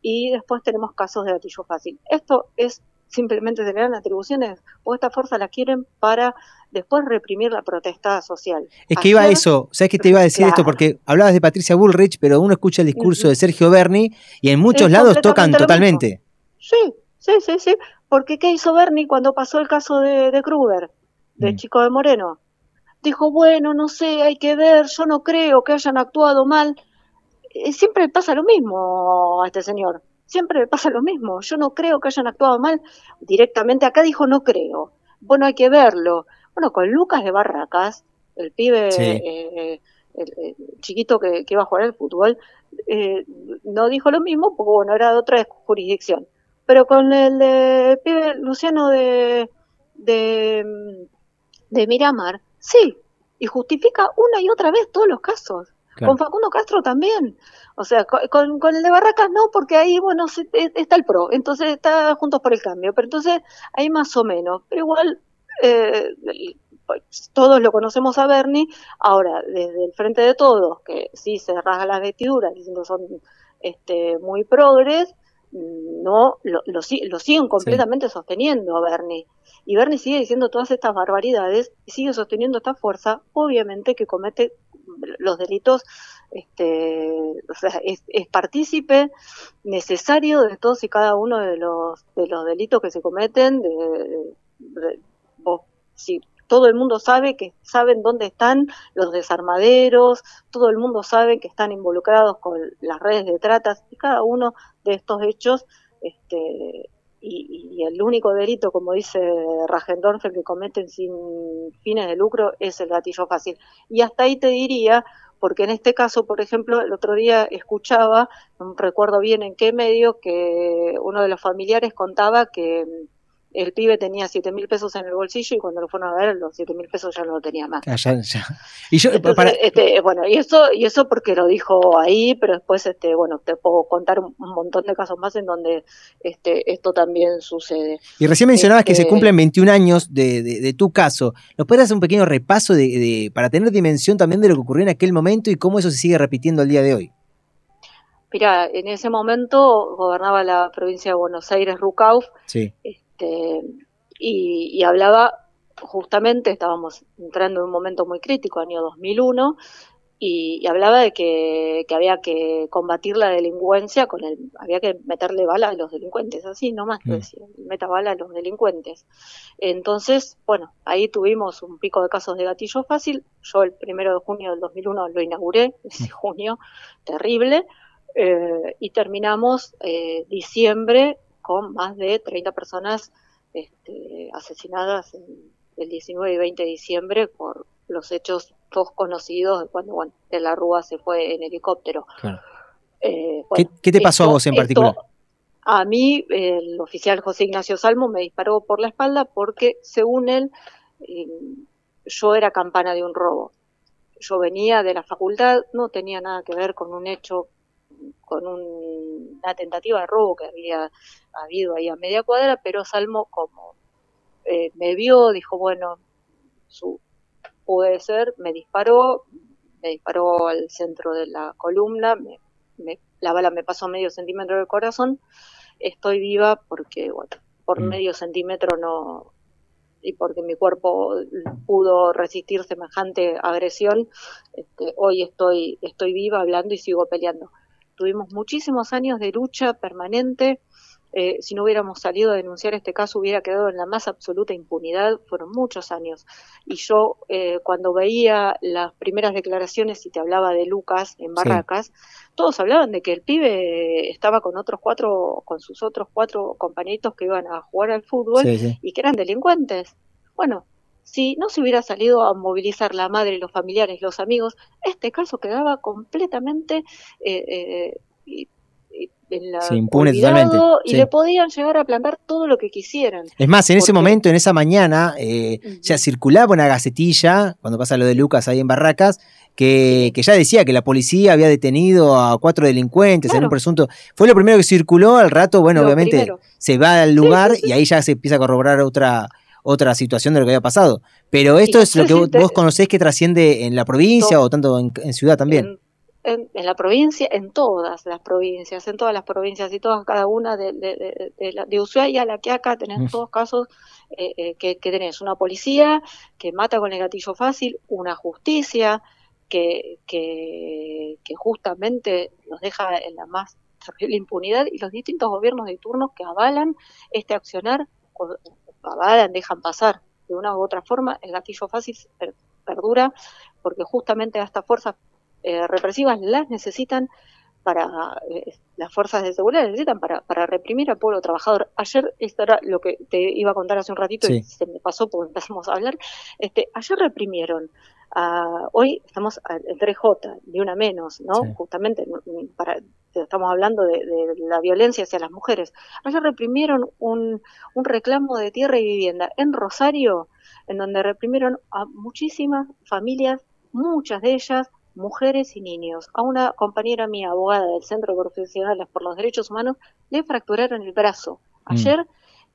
y después tenemos casos de gatillo fácil. Esto es simplemente se le dan atribuciones o esta fuerza la quieren para después reprimir la protesta social. Es que iba a eso, ¿sabes que te iba a decir esto? Porque hablabas de Patricia Bullrich, pero uno escucha el discurso de Sergio Berni y en muchos Es lados tocan totalmente. Sí, sí, sí, sí. Porque ¿qué hizo Bernie cuando pasó el caso de, de Kruger, del Mm. chico de Moreno? dijo, bueno, no sé, hay que ver, yo no creo que hayan actuado mal. Eh, siempre pasa lo mismo a este señor, siempre le pasa lo mismo, yo no creo que hayan actuado mal. Directamente acá dijo, no creo. Bueno, hay que verlo. Bueno, con Lucas de Barracas, el pibe Sí. eh, el, el chiquito que, que iba a jugar al fútbol, eh, no dijo lo mismo porque, bueno, era de otra jurisdicción. Pero con el de pibe Luciano de, de, de Miramar, sí, y justifica una y otra vez todos los casos. Claro. Con Facundo Castro también. O sea, co- con, con el de Barracas no, porque ahí, bueno, se- e- está el PRO, entonces está Juntos por el Cambio, pero entonces ahí más o menos. Pero igual, eh, todos lo conocemos a Bernie, ahora, desde el frente de todos, que sí se rasga las vestiduras diciendo son este, muy progres, no lo, lo siguen completamente sosteniendo a Bernie. Y Bernie sigue diciendo todas estas barbaridades y sigue sosteniendo esta fuerza, obviamente que comete los delitos, este, o sea, es, partícipe necesario de todos y cada uno de los, de los delitos que se cometen. De, de- si todo el mundo sabe que saben dónde están los desarmaderos, todo el mundo sabe que están involucrados con las redes de tratas y cada uno de estos hechos este, y, y el único delito, como dice Rajendorfer, que cometen sin fines de lucro es el gatillo fácil. Y hasta ahí te diría, porque en este caso, por ejemplo, el otro día escuchaba, no recuerdo bien en qué medio, que uno de los familiares contaba que el pibe tenía siete mil pesos en el bolsillo y cuando lo fueron a ver, los siete mil pesos ya no lo tenía más. Ah, ya- ya. Y yo, Entonces, para, este, bueno, y eso, y eso porque lo dijo ahí, pero después, este, bueno, te puedo contar un, montón de casos más en donde este, esto también sucede. y recién mencionabas que se Este, cumplen 21 años de, de- de tu caso. ¿Nos puedes hacer un pequeño repaso de, de- para tener dimensión también de lo que ocurrió en aquel momento y cómo eso se sigue repitiendo el día de hoy? Mira, en ese momento gobernaba la provincia de Buenos Aires, Rucauf, Sí. Este, y, y hablaba justamente, estábamos entrando en un momento muy crítico, año 2001, y, y hablaba de que, que había que combatir la delincuencia con el, había que meterle bala a los delincuentes, así nomás Mm. decía, meta bala a los delincuentes. Entonces, bueno, ahí tuvimos un pico de casos de gatillo fácil, yo el primero de junio del 2001 lo inauguré, ese junio, terrible, eh, y terminamos eh, diciembre con más de 30 personas este, asesinadas en el 19 y 20 de diciembre por los hechos todos conocidos de cuando bueno, de la Rúa se fue en helicóptero. Claro. Eh, ¿Qué, bueno, qué te pasó a vos en esto- particular? a mí, el oficial José Ignacio Salmo me disparó por la espalda porque, según él, eh, yo era campana de un robo. Yo venía de la facultad, no tenía nada que ver con un hecho, con un- una tentativa de robo que había habido ahí a media cuadra, pero Salmo, como eh, me vio, dijo, bueno, su, puede ser, me disparó, me disparó al centro de la columna, me, me- la bala me pasó medio centímetro del corazón, estoy viva porque, bueno, por Mm. medio centímetro no, y porque mi cuerpo pudo resistir semejante agresión, este, hoy estoy, estoy viva hablando y sigo peleando. Tuvimos muchísimos años de lucha permanente. eh, si no hubiéramos salido a denunciar este caso, hubiera quedado en la más absoluta impunidad. Fueron muchos años. Y yo, eh, cuando veía las primeras declaraciones y te hablaba de Lucas en Barracas, todos hablaban de que el pibe estaba con otros cuatro, con sus otros cuatro compañeritos que iban a jugar al fútbol Sí, sí. y que eran delincuentes. Bueno, si no se hubiera salido a movilizar la madre, los familiares, los amigos, este caso quedaba completamente eh, eh, en la impune totalmente, y sí. le podían llegar a plantar todo lo que quisieran. Es más, en ese momento, en esa mañana, eh, ya circulaba una gacetilla, cuando pasa lo de Lucas ahí en Barracas, que, que ya decía que la policía había detenido a cuatro delincuentes en un presunto. Fue lo primero que circuló, al rato, bueno, Lo obviamente primero. se va al lugar y ahí ya se empieza a corroborar otra otra situación de lo que había pasado. Pero esto es lo que vos, vos conocés que trasciende en la provincia o tanto en, en ciudad también. En, en la provincia, en todas las provincias, en todas las provincias y todas, cada una de, de, de, de, la- de Ushuaia a la que acá tenés Mm. todos casos eh, eh, que, que tenés una policía que mata con el gatillo fácil, una justicia que, que, que justamente los deja en la más terrible impunidad y los distintos gobiernos de turno que avalan este accionar, dejan pasar de una u otra forma el gatillo fácil per- perdura, porque justamente a estas fuerzas eh, represivas las necesitan para eh, las fuerzas de seguridad necesitan para, para reprimir al pueblo trabajador. Ayer, esto era lo que te iba a contar hace un ratito y se me pasó porque empezamos a hablar, este, ayer reprimieron, a- hoy estamos al 3J, ni una menos, ¿no? Sí. Justamente para, estamos hablando de, de la violencia hacia las mujeres. Ayer reprimieron un, un reclamo de tierra y vivienda en Rosario, en donde reprimieron a muchísimas familias, muchas de ellas mujeres y niños. A una compañera mía, abogada del Centro de Profesionales por los Derechos Humanos, le fracturaron el brazo. Mm.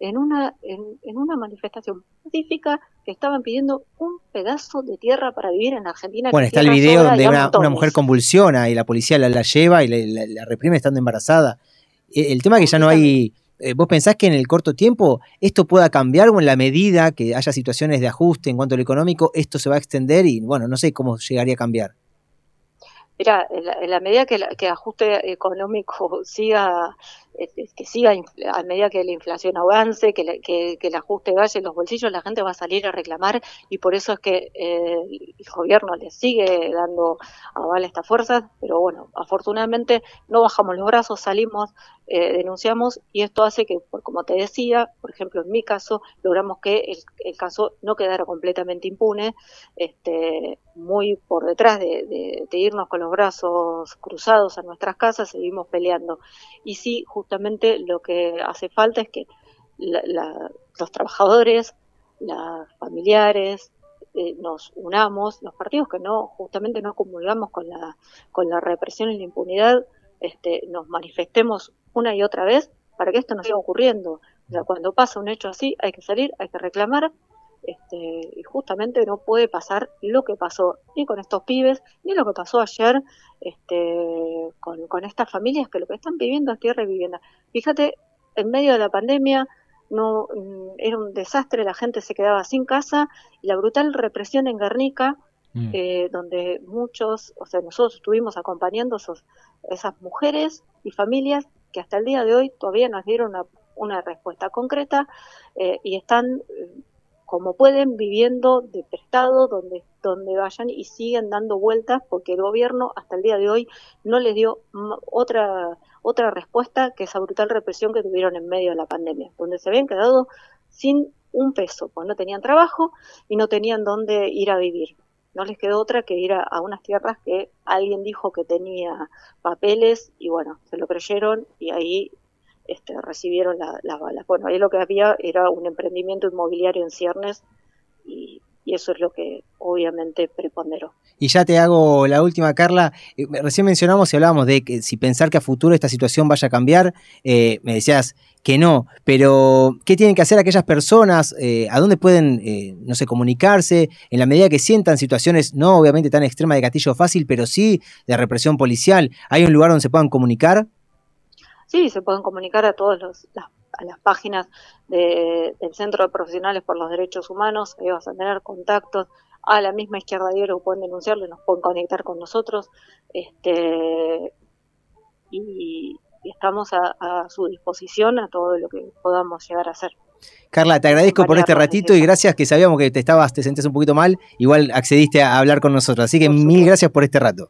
En una, en, en una manifestación pacífica, que estaban pidiendo un pedazo de tierra para vivir en Argentina. Bueno, está el video donde una, una mujer convulsiona y la policía la, la lleva y la, la- la reprime estando embarazada. Eh, El tema es que ya no hay... eh, ¿Vos pensás que en el corto tiempo esto pueda cambiar o en la medida que haya situaciones de ajuste en cuanto a lo económico, esto se va a extender y bueno, no sé cómo llegaría a cambiar? Mira, en la, en la medida que, la- que el ajuste económico siga, que siga, a medida que la inflación avance, que, la- que, que el ajuste vaya en los bolsillos, la gente va a salir a reclamar y por eso es que eh, el gobierno le sigue dando aval a estas fuerzas, pero bueno, afortunadamente no bajamos los brazos, salimos, eh, denunciamos y esto hace que, por, como te decía, por ejemplo, en mi caso, logramos que el, caso no quedara completamente impune, este, muy por detrás de, de- de irnos con los brazos cruzados a nuestras casas, seguimos peleando. Y sí, justamente lo que hace falta es que la- la- los trabajadores, las familiares, eh, nos unamos, los partidos que no, justamente no comulgamos con la, con la represión y la impunidad, este, nos manifestemos una y otra vez para que esto no siga ocurriendo. O sea, cuando pasa un hecho así, hay que salir, hay que reclamar, este, y justamente no puede pasar lo que pasó ni con estos pibes, ni lo que pasó ayer este, con, con estas familias que lo que están viviendo es tierra y vivienda. Fíjate, en medio de la pandemia no mm, era un desastre, la gente se quedaba sin casa y la brutal represión en Guernica, eh, donde muchos, o sea, nosotros estuvimos acompañando esos, esas mujeres y familias que hasta el día de hoy todavía nos dieron una, una respuesta concreta eh, y están eh, como pueden viviendo de prestado donde donde vayan y siguen dando vueltas porque el gobierno hasta el día de hoy no les dio otra otra respuesta que esa brutal represión que tuvieron en medio de la pandemia donde se habían quedado sin un peso pues no tenían trabajo y no tenían dónde ir a vivir. No les quedó otra que ir a, a unas tierras que alguien dijo que tenía papeles y bueno se lo creyeron y ahí este, recibieron la- las balas. Bueno, ahí lo que había era un emprendimiento inmobiliario en ciernes y, eso es lo que obviamente preponderó. Y ya te hago la última, Carla. Eh, Recién mencionamos y hablábamos de que si pensar que a futuro esta situación vaya a cambiar, eh, me decías que no, pero ¿qué tienen que hacer aquellas personas? Eh, ¿A dónde pueden, no sé, comunicarse? En la medida que sientan situaciones, no obviamente tan extremas de gatillo fácil, pero sí de represión policial, ¿hay un lugar donde se puedan comunicar? Sí, se pueden comunicar a todas los- las, a las páginas de- del Centro de Profesionales por los Derechos Humanos, ahí vas a tener contactos. A la misma izquierda diario, pueden denunciarlo, y nos pueden conectar con nosotros, este y, y estamos a, a su disposición a todo lo que podamos llegar a hacer. Carla, te agradezco por este ratito y gracias que sabíamos que te estabas, te sentías un poquito mal, igual accediste a hablar con nosotros, así que mil gracias por este rato.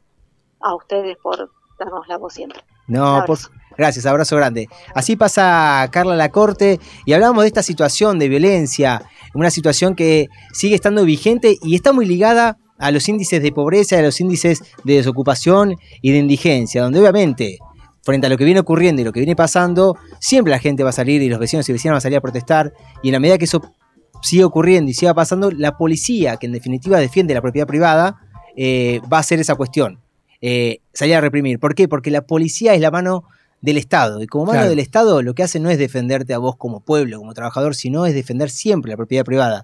A ustedes por darnos la voz siempre. No, por, gracias, abrazo grande. Así pasa Carla Lacorte y hablamos de esta situación de violencia, una situación que sigue estando vigente y está muy ligada a los índices de pobreza, a los índices de desocupación y de indigencia, donde obviamente frente a lo que viene ocurriendo y lo que viene pasando, siempre la gente va a salir y los vecinos y vecinas van a salir a protestar y en la medida que eso siga ocurriendo y siga pasando, la policía, que en definitiva defiende la propiedad privada, eh, va a hacer esa cuestión eh, salir a reprimir. ¿Por qué? Porque la policía es la mano del Estado. Y como mano Claro. del Estado, lo que hace no es defenderte a vos como pueblo, como trabajador, sino es defender siempre la propiedad privada.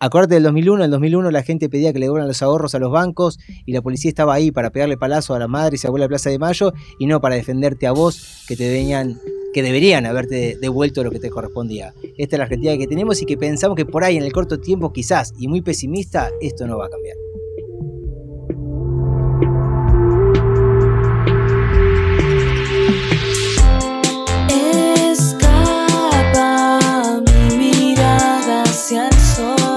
Acordate del 2001, en el 2001 la gente pedía que le devuelvan los ahorros a los bancos y la policía estaba ahí para pegarle palazo a la madre y se abuela de Plaza de Mayo y no para defenderte a vos que te venían que deberían haberte devuelto lo que te correspondía. Esta es la Argentina que tenemos y que pensamos que por ahí en el corto tiempo quizás, y muy pesimista, esto no va a cambiar. Hacia.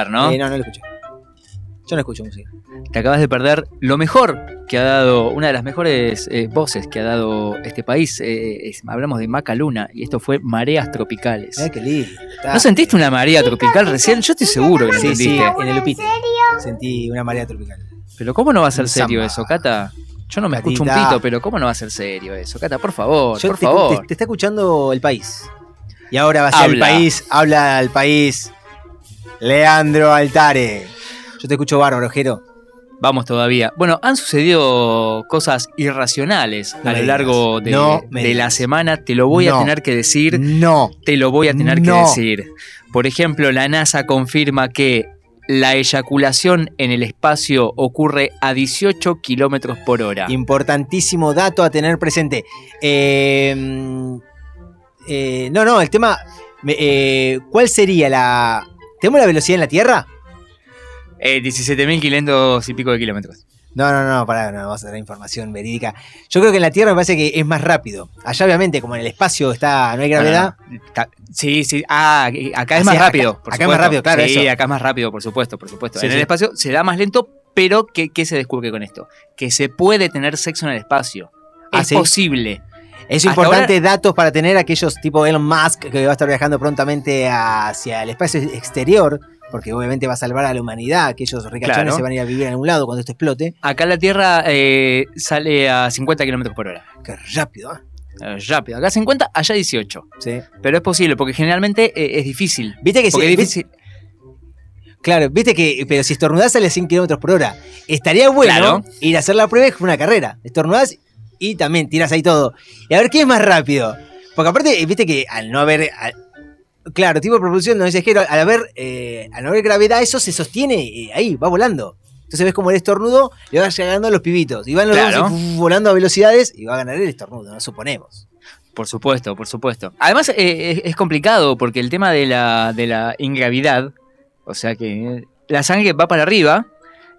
Escuchar, no? Eh, no, no lo escuché. Yo no escucho música. Te acabas de perder lo mejor que ha dado, una de las mejores eh, voces que ha dado este país. eh, es- hablamos de Maca Luna y esto fue Mareas Tropicales. Ay, qué lindo. Está- ¿No sentiste una marea tropical recién? Yo estoy seguro que Sí, sí, sentiste. en el Upite. Sentí una marea tropical. Pero ¿cómo no va a ser serio eso, Cata? Yo no me escucho un pito, pero ¿cómo no va a ser serio eso? Cata, por favor, Yo por te, favor. te- te está escuchando el país. Y ahora va a ser el Habla. país, habla al país. Leandro Altare. Yo te escucho bárbaro, Jero. Vamos todavía. Bueno, han sucedido cosas irracionales No a lo largo de, No me de la semana. Te lo voy No. a tener que decir. No. Te lo voy a tener que decir. Por ejemplo, la NASA confirma que la eyaculación en el espacio ocurre a 18 kilómetros por hora. Importantísimo dato a tener presente. Eh, eh, no, no, el tema. eh, ¿Cuál sería la. ¿Tenemos la velocidad en la Tierra? Eh, 17.500 y pico de kilómetros. No, no, no, pará, no, vamos a dar información verídica. Yo creo que en la Tierra me parece que es más rápido. Allá, obviamente, como en el espacio está, no hay gravedad. No, no, no. Ta- Sí, sí. Ah, acá es Ah, más sí, acá- rápido. por acá es más rápido, claro, Sí, eso. acá es más rápido, por supuesto, por supuesto. Sí, en sí. el espacio se da más lento, pero ¿qué, qué se descubre con esto? Que se puede tener sexo en el espacio. Ah, es posible. Es importante ahora- datos para tener aquellos tipo Elon Musk que va a estar viajando prontamente hacia el espacio exterior, porque obviamente va a salvar a la humanidad, aquellos ricachones Claro. se van a ir a vivir en algún lado cuando esto explote. Acá la Tierra eh, sale a 50 kilómetros por hora. Qué rápido, ¿eh? Eh, Rápido. Acá 50, allá 18. Sí. Pero es posible, porque generalmente eh, es difícil. Viste que si- es difícil. Claro, viste que, pero si estornudás sale a 100 kilómetros por hora. Estaría bueno Claro. ir a hacer la prueba es como una carrera. Estornudás y también tiras ahí todo. Y a ver quién es más rápido. Porque aparte, viste que al no haber. al- claro, tipo de propulsión, no dices que al haber, eh, al no haber gravedad, eso se sostiene eh, ahí, va volando. Entonces ves como el estornudo le va llegando a los pibitos. Y van los Claro. dos volando a velocidades y va a ganar el estornudo, no suponemos. Por supuesto, por supuesto. Además, eh, es, es complicado porque el tema de la, de la ingravidad, o sea que la sangre va para arriba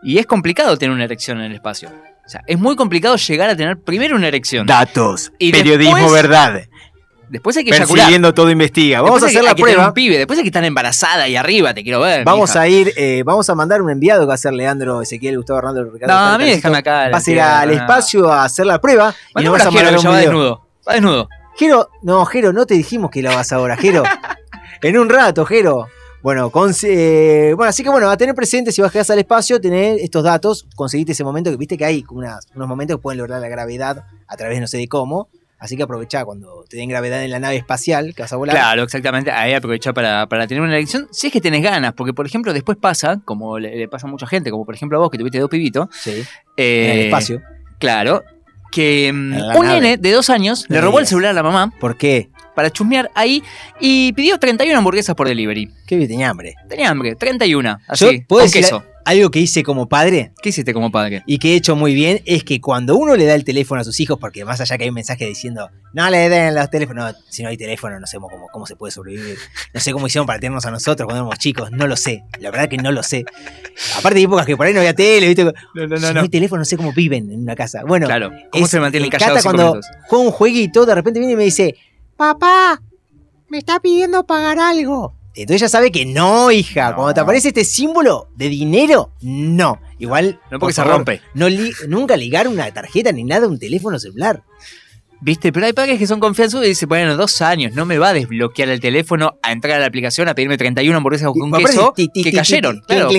y es complicado tener una erección en el espacio. O sea, es muy complicado llegar a tener primero una erección. Datos, Y periodismo después- verdad. Después hay que. Persiguiendo todo investiga. Vamos Después a hay hacer la hay tener prueba. un pibe. Después hay que estar embarazada y arriba, te quiero ver. Vamos mija. a ir, eh, vamos a mandar un enviado que va a ser Leandro Ezequiel, Gustavo Hernando Ricardo. No, a mí déjame acá. Vas a ir al espacio a hacer la prueba y nos vas a mandar un va desnudo. Va desnudo. Jero, no, Jero, no te dijimos que lo hagas ahora, Jero. en un rato, Jero. Bueno, con- eh, bueno, así que bueno, a tener presente si vas al espacio, tener estos datos, conseguiste ese momento que viste que hay unas- unos momentos que pueden lograr la gravedad a través de no sé de cómo. Así que aprovechá cuando te den gravedad en la nave espacial que vas a volar. Claro, exactamente. Ahí aprovechar para, para tener una elección. Si es que tenés ganas, porque por ejemplo, después pasa, como le, le pasa a mucha gente, como por ejemplo a vos que tuviste dos pibitos. Sí. eh, en el espacio. Claro. Que mm, un nave. nene de dos años le robó el celular a la mamá ¿Por qué? para chusmear ahí y pidió 31 hamburguesas por delivery. ¿Qué tenía hambre? Tenía hambre, 31. Así, con puedo decir queso. Algo que hice como padre. ¿Qué hiciste como padre? y que he hecho muy bien es que cuando uno le da el teléfono a sus hijos, porque más allá que hay un mensaje diciendo no le den los teléfonos, no, si no hay teléfono no sé cómo, cómo se puede sobrevivir. No sé cómo hicieron para tenernos a nosotros cuando éramos chicos, no lo sé. La verdad que no lo sé. Aparte de épocas que por ahí no había tele, ¿viste? No, no, si no, hay teléfono, no sé cómo viven en una casa. Bueno, Claro. ¿Cómo es- se mantienen callados Cata cuando minutos? juega un jueguito, de repente viene y me dice, papá, me está pidiendo pagar algo. Entonces ya sabe que no, hija. Cuando te aparece este símbolo de dinero, no. Igual. No, porque por se rompe. No li- nunca ligar una tarjeta ni nada a un teléfono celular. ¿Viste? Pero hay padres que son confianzudos y dicen, bueno, dos años, no me va a desbloquear el teléfono a entrar a la aplicación a pedirme 31 hamburguesas con queso que cayeron. claro.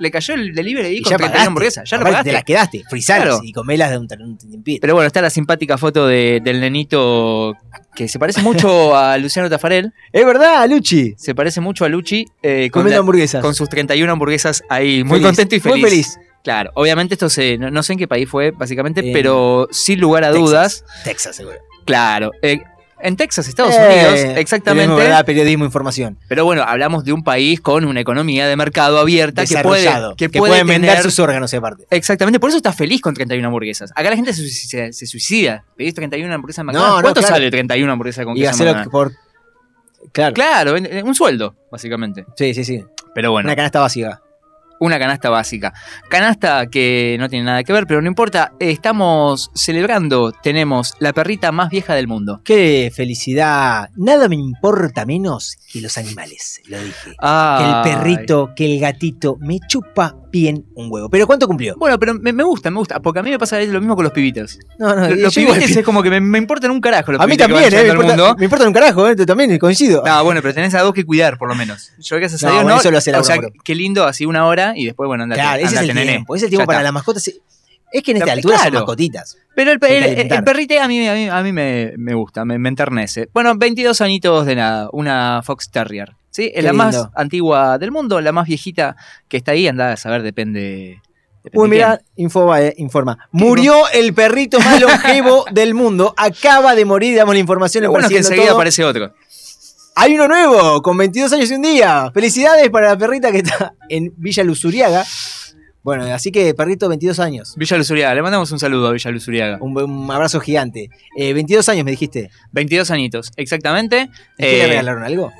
Le cayó el delivery ahí Y con ya 31 pagaste. hamburguesas. Ya lo pagaste. Te las quedaste, frisalas y comelas de un, tiempito. Pero bueno, está la simpática foto de- del nenito que se parece mucho a Luciano Tafarel. Es verdad, Luchi. Se parece mucho a Luchi. eh, con, la- hamburguesas. con sus 31 hamburguesas ahí, muy Feliz, contento y muy feliz. Claro, obviamente esto se, no, no sé en qué país fue, básicamente, En pero sin lugar a Texas. dudas. Texas, seguro. Claro. eh, en Texas, Estados Eh, Unidos, Periodismo, exactamente. verdad, periodismo, información. Pero bueno, hablamos de un país con una economía de mercado abierta que puede, que que puede vender tener- sus órganos aparte. Exactamente, por eso está feliz con 31 hamburguesas. Acá la gente se suicida. Se suicida. ¿Pedís 31 hamburguesas en No, McDonald's? no, ¿Cuánto claro. sale 31 hamburguesas con Y queso hacerlo por. Claro. Claro, un sueldo, básicamente. Sí, sí, sí. Pero bueno, Una canasta vacía. Una canasta básica. Canasta que no tiene nada que ver, pero no importa. Estamos celebrando, tenemos la perrita más vieja del mundo. Qué felicidad. Nada me importa menos que los animales, lo dije. Ay. Que el perrito, que el gatito, me chupa bien un huevo. ¿Pero cuánto cumplió? Bueno, pero me, me gusta, me gusta, porque a mí me pasa lo mismo con los pibitos. No, no, Los, los es como que me, me importan un carajo los A mí también, eh, me importa, mundo. me importa un carajo, eh, tú también, coincido. No, bueno, pero tenés a dos que cuidar, por lo menos. Yo, gracias a Dios, no. eso lo hace o Laura sea, qué lindo, así una hora y después, bueno, andate. claro, ese es el andate, nené. tiempo. Ese es el tiempo Ya para las mascotas. Es que en esta Claro, altura son claro. mascotitas. Pero el, el, el, perrite a mí, a mí, a mí me, me gusta, me, me enternece. Bueno, 22 añitos de nada, una Fox Terrier. ¿Sí? Qué Es la más antigua del mundo, la más viejita que está ahí, anda a saber, depende. depende Uy, mira, Infoba, eh, informa. Murió el perrito más longevo del mundo. Acaba de morir, damos la información. Lo bueno es que enseguida Todo. aparece otro. Hay uno nuevo, con 22 años y un día. Felicidades para la perrita que está en Villa Luzuriaga. Bueno, así que perrito, 22 años. Villa Luzuriaga, le mandamos un saludo a Villa Luzuriaga. Un, un abrazo gigante. Eh, 22 años me dijiste. 22 añitos, exactamente. ¿Y qué le Eh, regalaron algo?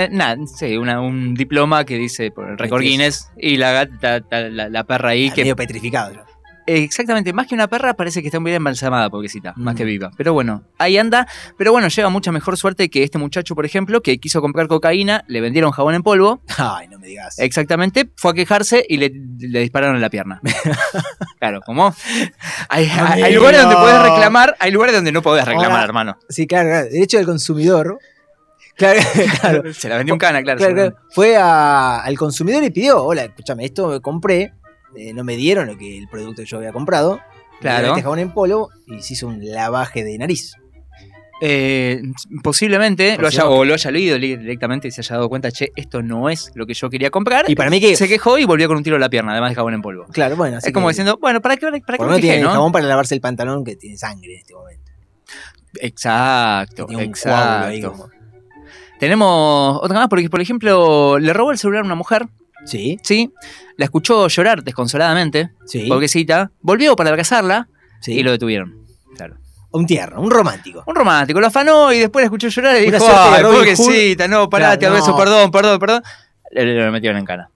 Eh, nada, sí, una- un diploma que dice por el récord 22. Guinness y la, gata- la, la- la perra ahí Ah, que... Medio petrificado. Eh, Exactamente, más que una perra parece que está muy bien embalsamada, pobrecita, más Mm. que viva. Pero bueno, ahí anda. Pero bueno, lleva mucha mejor suerte que este muchacho, por ejemplo, que quiso comprar cocaína, le vendieron jabón en polvo. Ay, no me digas. Exactamente, fue a quejarse y le, le dispararon en la pierna. claro, ¿cómo? Hay, hay- hay Amigo. lugares donde puedes reclamar, hay lugares donde no podés reclamar, Ahora- hermano. Sí, claro, claro. Derecho del consumidor. Claro, claro. Se la vendió un cana, claro. Claro, seguramente. claro. Fue a- al consumidor y pidió, hola, escúchame, esto me compré, eh, no me dieron lo que el producto que yo había comprado. Claro. Me jabón en polvo y se hizo un lavaje de nariz. Eh, posiblemente Por lo haya, o lo haya leído directamente y se haya dado cuenta, che, esto no es lo que yo quería comprar. Y para mí que- Se quejó y volvió con un tiro en la pierna, además de jabón en polvo. Claro, bueno, así es como diciendo, bueno, ¿para qué, para qué me quejé, tiene no? jabón para lavarse el pantalón que tiene sangre en este momento. Exacto, exacto. Tenemos otra más, porque por ejemplo, le robó el celular a una mujer. Sí. Sí. La escuchó llorar desconsoladamente. Sí. Pobrecita. Volvió para abrazarla Sí. y lo detuvieron. Claro. Un tierno, un romántico. Un romántico, lo afanó y después la escuchó llorar y Una dijo, ay, pobrecita, no, pará, Claro, no. perdón, perdón, perdón. Le, lo metieron en cana.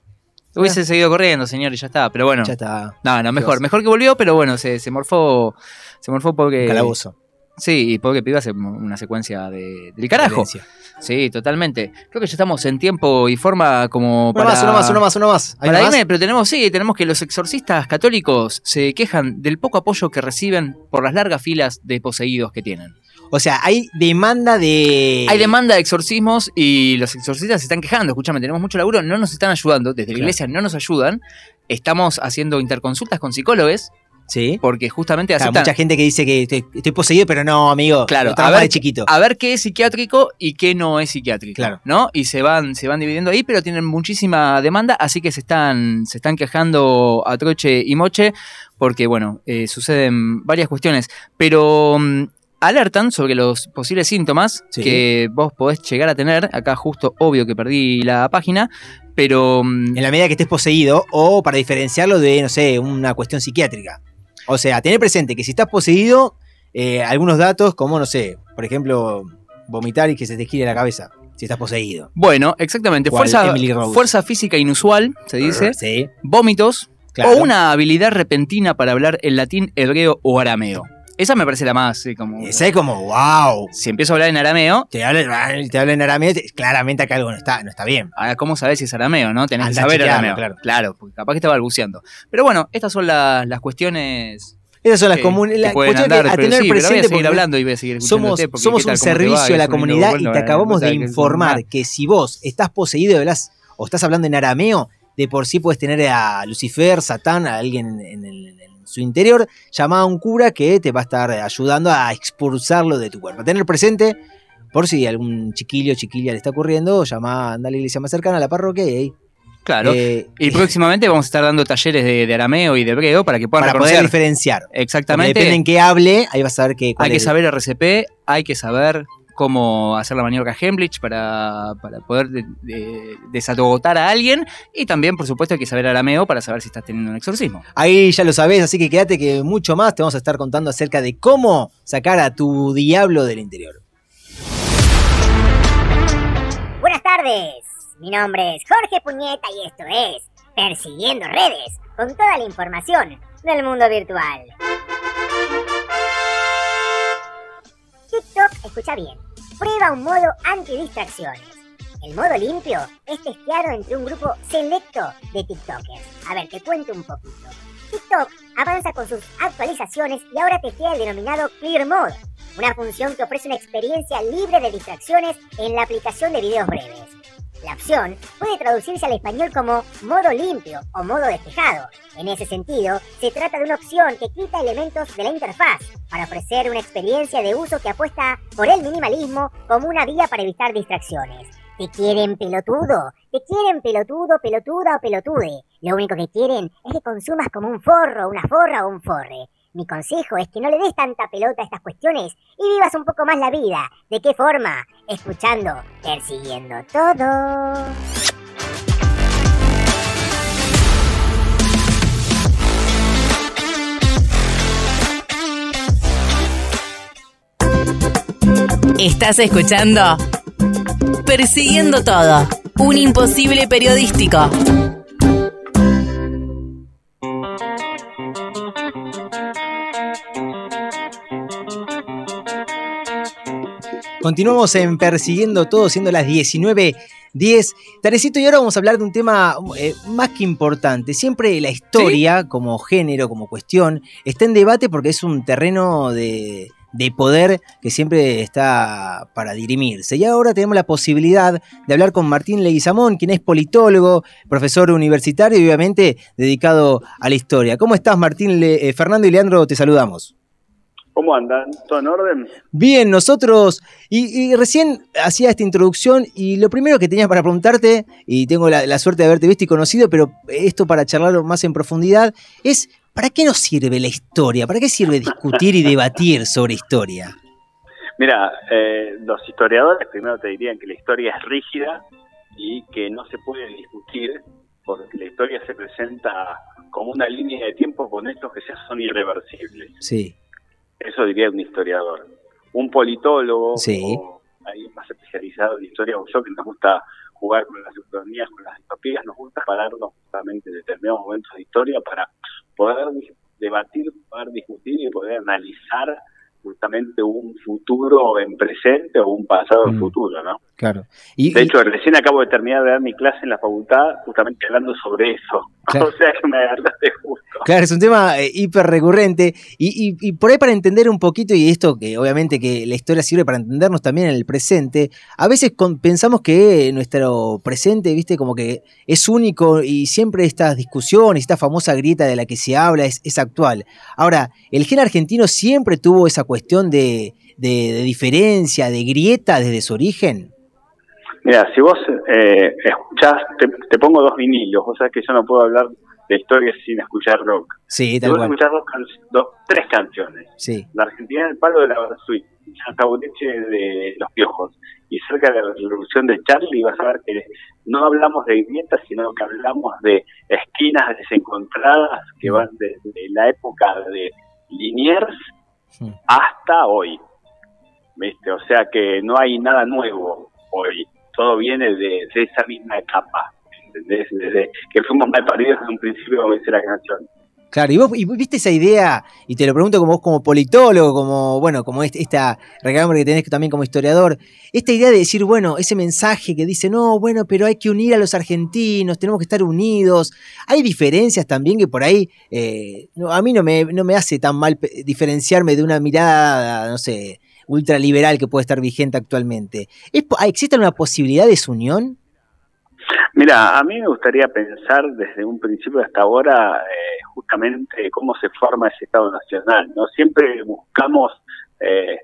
Hubiese seguido corriendo, señor, y ya está, pero bueno. Ya está. No, no, ¿Qué mejor, mejor que volvió, pero bueno, se, se morfó, se morfó porque... Calabozo. Sí, y porque piba hace una secuencia de, del carajo. Violencia. Sí, totalmente. Creo que ya estamos en tiempo y forma como Uno para... más, uno más, uno más, uno más. ¿Hay Para más? irme, pero tenemos, sí, tenemos que los exorcistas católicos se quejan del poco apoyo que reciben por las largas filas de poseídos que tienen. O sea, hay demanda de. Hay demanda de exorcismos y los exorcistas se están quejando. Escúchame, tenemos mucho laburo, no nos están ayudando, desde la iglesia no nos ayudan. Estamos haciendo interconsultas con psicólogos Sí. porque justamente aceptan. mucha gente que dice que estoy, estoy poseído, pero no, amigo. Claro, a ver, de chiquito. a ver qué es psiquiátrico y qué no es psiquiátrico. Claro. ¿No? Y se van, se van dividiendo ahí, pero tienen muchísima demanda, así que se están, se están quejando a troche y moche, porque bueno, eh, suceden varias cuestiones. Pero mm, alertan sobre los posibles síntomas Sí. que vos podés llegar a tener. Acá justo obvio que perdí la página, pero mm, En la medida que estés poseído, o para diferenciarlo de, no sé, una cuestión psiquiátrica. O sea, tener presente que si estás poseído, eh, algunos datos, como, no sé, por ejemplo, vomitar y que se te gire la cabeza, si estás poseído. bueno, exactamente. Fuerza, física inusual, se dice. Sí. Vómitos, Claro. o una habilidad repentina para hablar el latín, hebreo o arameo. Esa me parece la más, sí, como... Esa es como, wow. Si empiezo a hablar en arameo, Te habla, te habla en arameo, te- claramente acá algo no está, no está bien. ahora, ¿cómo sabes si es arameo, no? Tenés que Andá saber arameo. claro. porque capaz que está balbuceando. Pero bueno, estas son la- las cuestiones... Esas son las comunes, la cuestión andar, a tener sí, pero voy a presente hablando y voy a seguir somos, somos tal, un te servicio a la comunidad y te acabamos de informar que si vos estás poseído y hablas o estás hablando en arameo, de por sí puedes tener a Lucifer, Satán, a alguien en, el- su interior, llamado a un cura que te va a estar ayudando a expulsarlo de tu cuerpo. Tener presente, por si algún chiquillo o chiquilla le está ocurriendo, llama, anda a la iglesia más cercana, a la parroquia y ahí. Claro. eh, y próximamente vamos a estar dando talleres de, de arameo y de hebreo para que puedan para poder diferenciar. Porque Exactamente. depende en qué hable, ahí vas a saber que, cuál Hay que saber RCP, hay que saber cómo hacer la maniobra Hemlich para, para poder de- de- desatogotar a alguien y también, por supuesto, hay que saber arameo para saber si estás teniendo un exorcismo. Ahí ya lo sabés, así que quédate que mucho más te vamos a estar contando acerca de cómo sacar a tu diablo del interior. Buenas tardes, mi nombre es Jorge Puñeta y esto es Persiguiendo Redes, con toda la información del mundo virtual. Escucha bien, prueba un modo antidistracciones. El modo limpio es testeado entre un grupo selecto de TikTokers. A ver, te cuento un poquito. TikTok avanza con sus actualizaciones y ahora testea el denominado Clear Mode, una función que ofrece una experiencia libre de distracciones en la aplicación de videos breves. La opción puede traducirse al español como modo limpio o modo despejado. En ese sentido, se trata de una opción que quita elementos de la interfaz para ofrecer una experiencia de uso que apuesta por el minimalismo como una vía para evitar distracciones. Te quieren pelotudo, te quieren pelotudo, pelotuda o pelotude. Lo único que quieren es que consumas como un forro, una forra o un forre. Mi consejo es que no le des tanta pelota a estas cuestiones y vivas un poco más la vida. ¿De qué forma? Escuchando, persiguiendo todo. Estás escuchando Persiguiendo todo. Un imposible periodístico. Continuamos en Persiguiendo Todo, siendo las 19.10. Tarecito, y ahora vamos a hablar de un tema eh, más que importante. Siempre la historia, como género, como cuestión, está en debate porque es un terreno de, de poder que siempre está para dirimirse. Y ahora tenemos la posibilidad de hablar con Martín Leguizamón, quien es politólogo, profesor universitario y obviamente dedicado a la historia. ¿Cómo estás, Martín? Le- eh, Fernando y Leandro, te saludamos. ¿Cómo andan? ¿Todo en orden? Bien, nosotros, y, y recién hacía esta introducción y lo primero que tenía para preguntarte, y tengo la, la suerte de haberte visto y conocido, pero esto para charlarlo más en profundidad, es ¿para qué nos sirve la historia? ¿Para qué sirve discutir y debatir sobre historia? Mira, eh, los historiadores primero te dirían que la historia es rígida y que no se puede discutir porque la historia se presenta como una línea de tiempo con hechos que ya son irreversibles. Sí. Eso diría un historiador. Un politólogo Sí. o alguien más especializado en historia o yo que nos gusta jugar con las economías, con las distopías, nos gusta pararnos justamente en determinados momentos de historia para poder debatir, poder discutir y poder analizar justamente un futuro en presente o un pasado en Mm. futuro, ¿no? Claro. Y, De y- hecho, recién acabo de terminar de dar mi clase en la facultad justamente hablando sobre eso. Claro. O sea que me agarraste justo. Claro, es un tema eh, hiper recurrente y, y- y por ahí para entender un poquito, y esto que obviamente que la historia sirve para entendernos también en el presente, a veces pensamos que nuestro presente, viste, como que es único y siempre estas discusiones, esta famosa grieta de la que se habla es, es actual. Ahora, el gen argentino siempre tuvo esa cuestión de, diferencia, de grieta desde su origen. Mira, si vos eh, escuchás, te, pongo dos vinilos, vos sabés que yo no puedo hablar de historia sin escuchar rock. Sí, tal cual. escuchás dos, dos- tres canciones, Sí, La Argentina del Palo de la Versuit, Santa Boleche de Los Piojos y cerca de la Revolución de Charlie vas a ver que no hablamos de grietas, sino que hablamos de esquinas desencontradas que van desde la época de Liniers hasta hoy. ¿Viste? O sea que no hay nada nuevo hoy. Todo viene de, de esa misma etapa. ¿Entendés? Desde que fuimos mal paridos en un principio, como dice la canción. Claro, y vos, y viste esa idea, y te lo pregunto como vos como politólogo, como, bueno, como esta reclamo que tenés también como historiador, esta idea de decir, bueno, ese mensaje que dice, no, bueno, pero hay que unir a los argentinos, tenemos que estar unidos. Hay diferencias también que por ahí, eh, a mí no me, no me hace tan mal diferenciarme de una mirada, no sé, ultraliberal que puede estar vigente actualmente. ¿Es, po- ¿Existe una posibilidad de su unión? Mira, a mí me gustaría pensar desde un principio hasta ahora eh, justamente cómo se forma ese Estado Nacional. No siempre buscamos eh,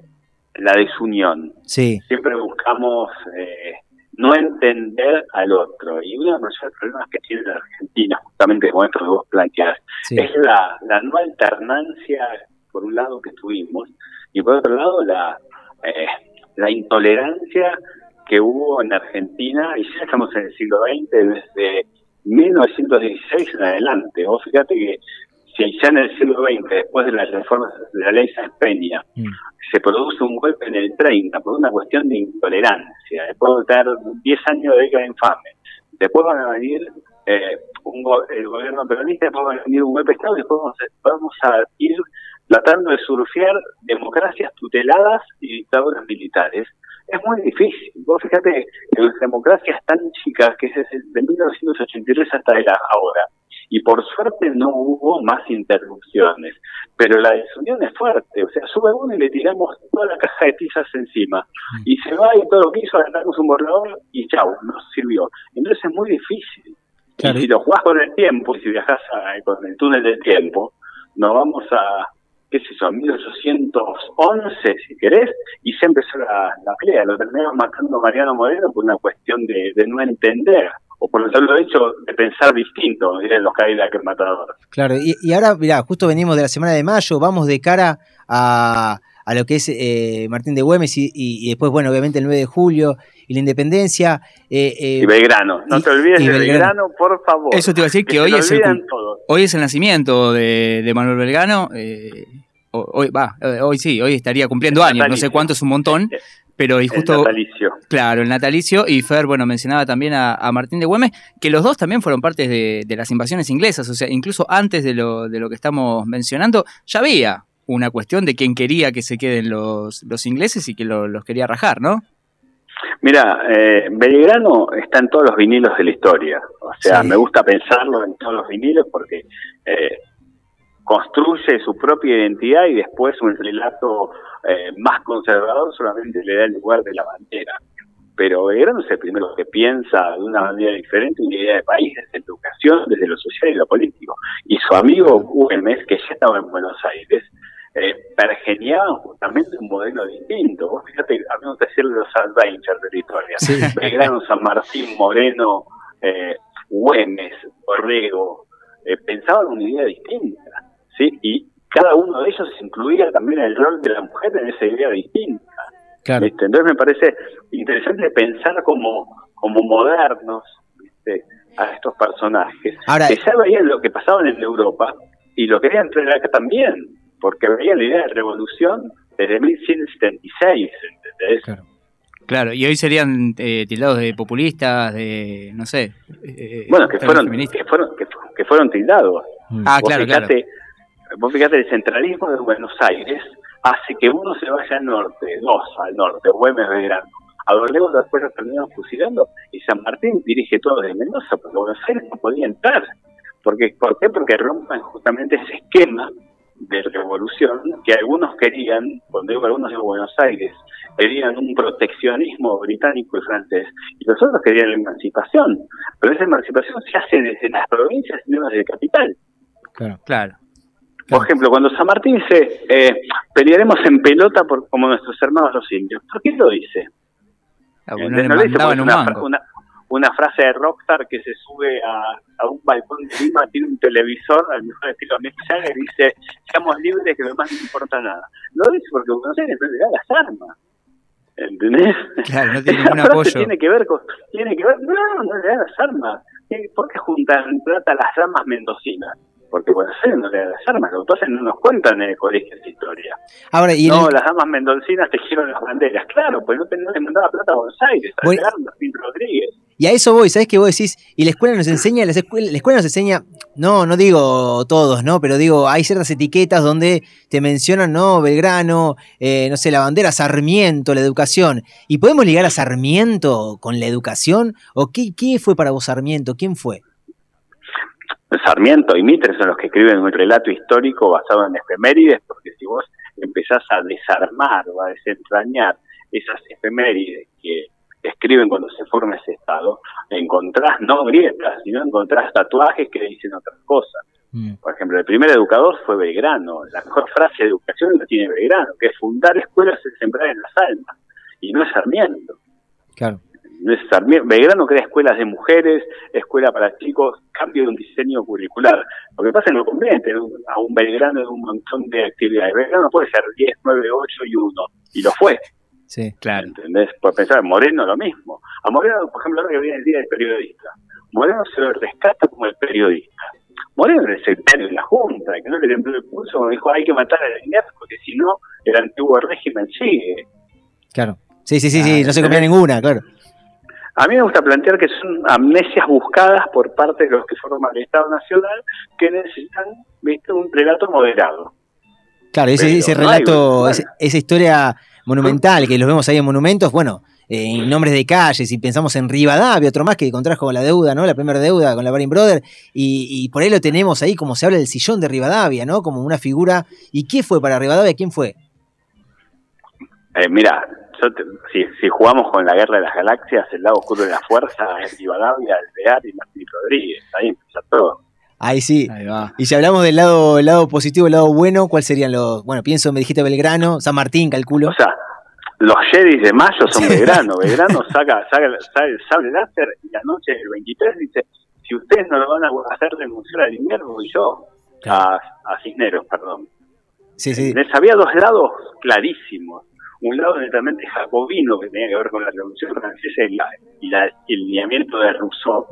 la desunión, Sí. siempre buscamos eh, no entender al otro. Y uno de los mayores problemas que tiene la Argentina, justamente como esto que vos planteás, Sí. es la, la no alternancia, por un lado, que tuvimos, y por otro lado, la, eh, la intolerancia que hubo en Argentina, y ya estamos en el siglo XX, desde 1916 en adelante. Vos fíjate que si ya en el siglo XX, después de las reformas de la ley Sáenz Peña, se produce un golpe en el 30 por una cuestión de intolerancia, después de tener 10 años de década infame, después van a venir eh, un go- el gobierno peronista, después va a venir un golpe de Estado y después vamos a, vamos a ir tratando de surfear democracias tuteladas y dictaduras militares. Es muy difícil. Vos fíjate que las democracias tan chicas, que es desde de 1983 hasta el ahora, y por suerte no hubo más interrupciones, pero la desunión es fuerte, o sea, sube uno y le tiramos toda la caja de tizas encima, y se va y todo lo que hizo, agarramos un borrador y chau, nos sirvió. Entonces es muy difícil. Y si lo jugás con el tiempo, y si viajás a- con el túnel del tiempo, nos vamos a, qué sé yo, a 1811, si querés, y se empezó la, la pelea. Lo terminamos matando Mariano Moreno por una cuestión de, de no entender, o por el hecho de pensar distinto, dirían los el matador. Claro, y, ahora, mirá, justo venimos de la semana de mayo, vamos de cara a, a lo que es eh, Martín de Güemes y- y después, bueno, obviamente el 9 de julio y la independencia. eh, eh, Y Belgrano, no y- te olvides de Belgrano. Belgrano, por favor. Eso te iba a decir que, hoy, es el, todos. hoy es el nacimiento de, de Manuel Belgrano. eh, ho- hoy, va, eh, hoy sí, hoy estaría cumpliendo El años, no sé cuánto es un montón, pero y El justo... natalicio. Claro, el natalicio. Y Fer, bueno, mencionaba también a, a Martín de Güemes, que los dos también fueron parte de, de las invasiones inglesas. O sea, incluso antes de lo, de lo que estamos mencionando, ya había una cuestión de quién quería que se queden los, los ingleses y que lo- los quería rajar, ¿no? Mira, eh, Belgrano está en todos los vinilos de la historia. O sea, Sí. me gusta pensarlo en todos los vinilos porque eh, construye su propia identidad y después un relato eh, más conservador solamente le da el lugar de la bandera. Pero Belgrano es el primero que piensa de una manera diferente una idea de país, desde educación, desde lo social y lo político. Y su amigo Güemes, que ya estaba en Buenos Aires, eh, pergeniaban justamente un modelo distinto. Vos fíjate, a mí me gusta decirle los adventures de la historia. Sí. Belgrano, San Martín, Moreno, eh, Güemes, Borrego, eh, pensaban una idea distinta, ¿sí? Y cada uno de ellos incluía también el rol de la mujer en esa idea distinta. Claro. ¿viste? Entonces me parece interesante pensar como, como modernos ¿viste? a estos personajes, Ahora- que ya veían lo que pasaba en Europa y lo querían traer acá también, porque veían la idea de revolución desde 1176, ¿entendés? Claro, y hoy serían eh, tildados de populistas, de, no sé. eh, Bueno, que fueron, que fueron, que, fu- que fueron tildados. Ah, vos claro, fijate, Vos fíjate, el centralismo de Buenos Aires hace que uno se vaya al norte, dos al norte, Güemes, Belgrano. A Dorrego después lo terminaron fusilando y San Martín dirige todo desde Mendoza, porque Buenos Aires no podía entrar. Porque, ¿Por qué? Porque rompen justamente ese esquema de revolución que algunos querían, cuando digo algunos de Buenos Aires, querían un proteccionismo británico y francés, y los otros querían la emancipación. Pero esa emancipación se hace desde las provincias y no desde el capital. Claro. Claro. Por ejemplo, cuando San Martín dice, eh, pelearemos en pelota por, como nuestros hermanos los indios, ¿por qué lo dice? Ah, Eh, bueno, no le mandaban un mango. una, una frase de rockstar que se sube a, a un balcón de Lima, tiene un televisor, al mejor estilo Mick Jagger, y dice, seamos libres, que demás no importa nada. Lo dice porque Buenos Aires no le da las armas. ¿Entendés? Claro, no tiene Esa ningún frase apoyo. tiene que ver con, tiene que ver, no, no le da las armas. ¿Qué- ¿Por qué juntan plata a las ramas mendocinas? Porque Buenos Aires no le da las armas, lo que pasa no nos cuentan en el colegio de historia. Ahora, y no, el- las damas mendocinas tejieron las banderas. Claro, pues no, le mandaba plata a Buenos Aires, a Bueno. Rodríguez. Y a eso voy, ¿sabes qué vos decís? Y la escuela nos enseña, la escuela, la escuela nos enseña, no, no digo todos, ¿no? Pero digo, hay ciertas etiquetas donde te mencionan, ¿no? Belgrano, eh, no sé, la bandera, Sarmiento, la educación. ¿Y podemos ligar a Sarmiento con la educación? ¿O qué, qué fue para vos Sarmiento? ¿Quién fue? Sarmiento y Mitre son los que escriben un relato histórico basado en efemérides, porque si vos empezás a desarmar o a desentrañar esas efemérides que escriben cuando se forma ese Estado, encontrás no grietas, sino encontrás tatuajes que dicen otras cosas. Por ejemplo, el primer educador fue Belgrano. La mejor frase de educación la tiene Belgrano, que es fundar escuelas es sembrar en las almas. Y no es Sarmiento. Claro. Belgrano crea escuelas de mujeres, escuela para chicos, cambio de un diseño curricular. Lo que pasa es que no convierte a un Belgrano en un montón de actividades. Belgrano puede ser 10, 9, 8 y 1. Y lo fue. Sí, claro. ¿Entendés? Por pensar, Moreno lo mismo. A Moreno, por ejemplo, ahora que viene el Día del Periodista, Moreno se lo rescata como el periodista. Moreno era el secretario de la Junta, que no le tembló el pulso, cuando dijo hay que matar a Liniers porque si no, el antiguo régimen sigue. Claro. Sí, sí, sí, sí, no se copia ninguna, claro. A mí me gusta plantear que son amnesias buscadas por parte de los que forman el Estado Nacional que necesitan ¿viste? un relato moderado. Claro, ese, Pero relato, bueno. esa historia monumental que los vemos ahí en monumentos, bueno, eh, en nombres de calles, y pensamos en Rivadavia, otro más que contrajo la deuda, ¿no? La primera deuda con la Baring Brother, y, y por ahí lo tenemos ahí, como se habla del sillón de Rivadavia, ¿no? Como una figura. ¿Y qué fue para Rivadavia? ¿Quién fue? Eh, mira, yo te- si, si jugamos con la guerra de las galaxias, el lado oscuro de la fuerza es Rivadavia, Alvear y Martín Rodríguez. Ahí empieza todo. Ahí sí. Y si hablamos del lado, el lado positivo, el lado bueno, ¿cuáles serían los. Bueno, pienso, me dijiste Belgrano, San Martín, calculo. O sea, los Jedis de mayo son Belgrano. Belgrano saca, saca, saca el sable láser y la noche del 23 dice, si ustedes no lo van a hacer renunciar al invierno, voy yo. A, a Cisneros, perdón. Sí, sí. Les había dos lados clarísimos. Un lado netamente jacobino, que tenía que ver con la Revolución Francesa y, la- y la- y el lineamiento de Rousseau,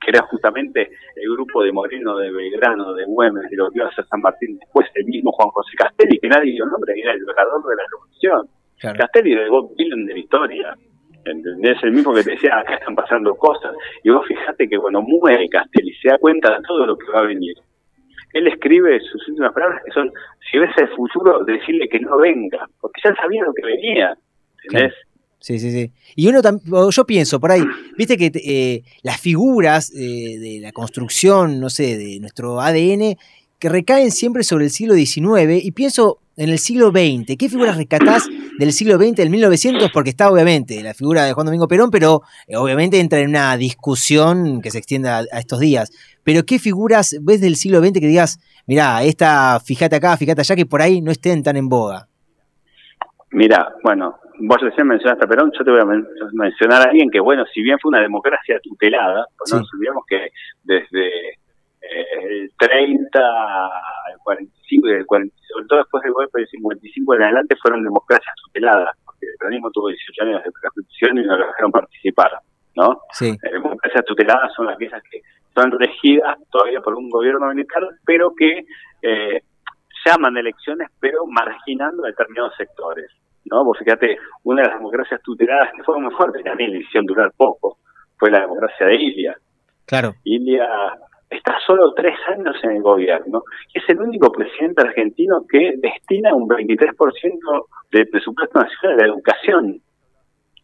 que era justamente el grupo de Moreno, de Belgrano, de Güemes, de lo que iba a San Martín después, el mismo Juan José Castelli, que nadie dio nombre, era el orador de la Revolución. Castelli era el Bob Dylan de la historia. ¿Entendés? El mismo que te decía, acá están pasando cosas. Y vos fijate que cuando muere Castelli se da cuenta de todo lo que va a venir. Él escribe sus últimas palabras que son, si ves el futuro, decirle que no venga, porque ya sabía lo que venía. Sí, sí, sí. Y uno yo pienso por ahí, viste que eh, las figuras eh, de la construcción, no sé, de nuestro ADN, que recaen siempre sobre el siglo XIX, y pienso en el siglo XX, ¿qué figuras rescatás del siglo XX, del 1900? Porque está obviamente la figura de Juan Domingo Perón, pero eh, obviamente entra en una discusión que se extienda a, a estos días. Pero ¿qué figuras ves del siglo XX que digas, mirá, esta, fíjate acá, fíjate allá, que por ahí no estén tan en boga? Mira, bueno, vos recién mencionaste a Perón, yo te voy a men- mencionar a alguien que, bueno, si bien fue una democracia tutelada, pues no nos olvidemos que desde eh, el 30 al 45, y del 40, sobre todo después del golpe del 55 en adelante, fueron democracias tuteladas, porque el peronismo tuvo 18 años de constitución y no lo dejaron participar, ¿no? Sí. Eh, democracias tuteladas son aquellas que son regidas todavía por un gobierno militar, pero que eh, llaman elecciones, pero marginando determinados sectores. ¿no? Vos fíjate, una de las democracias tuteladas que fue muy fuerte, también le hicieron durar poco, fue la democracia de Ilia. Claro. Ilia está solo tres años en el gobierno y es el único presidente argentino que destina un 23% del presupuesto nacional a la educación.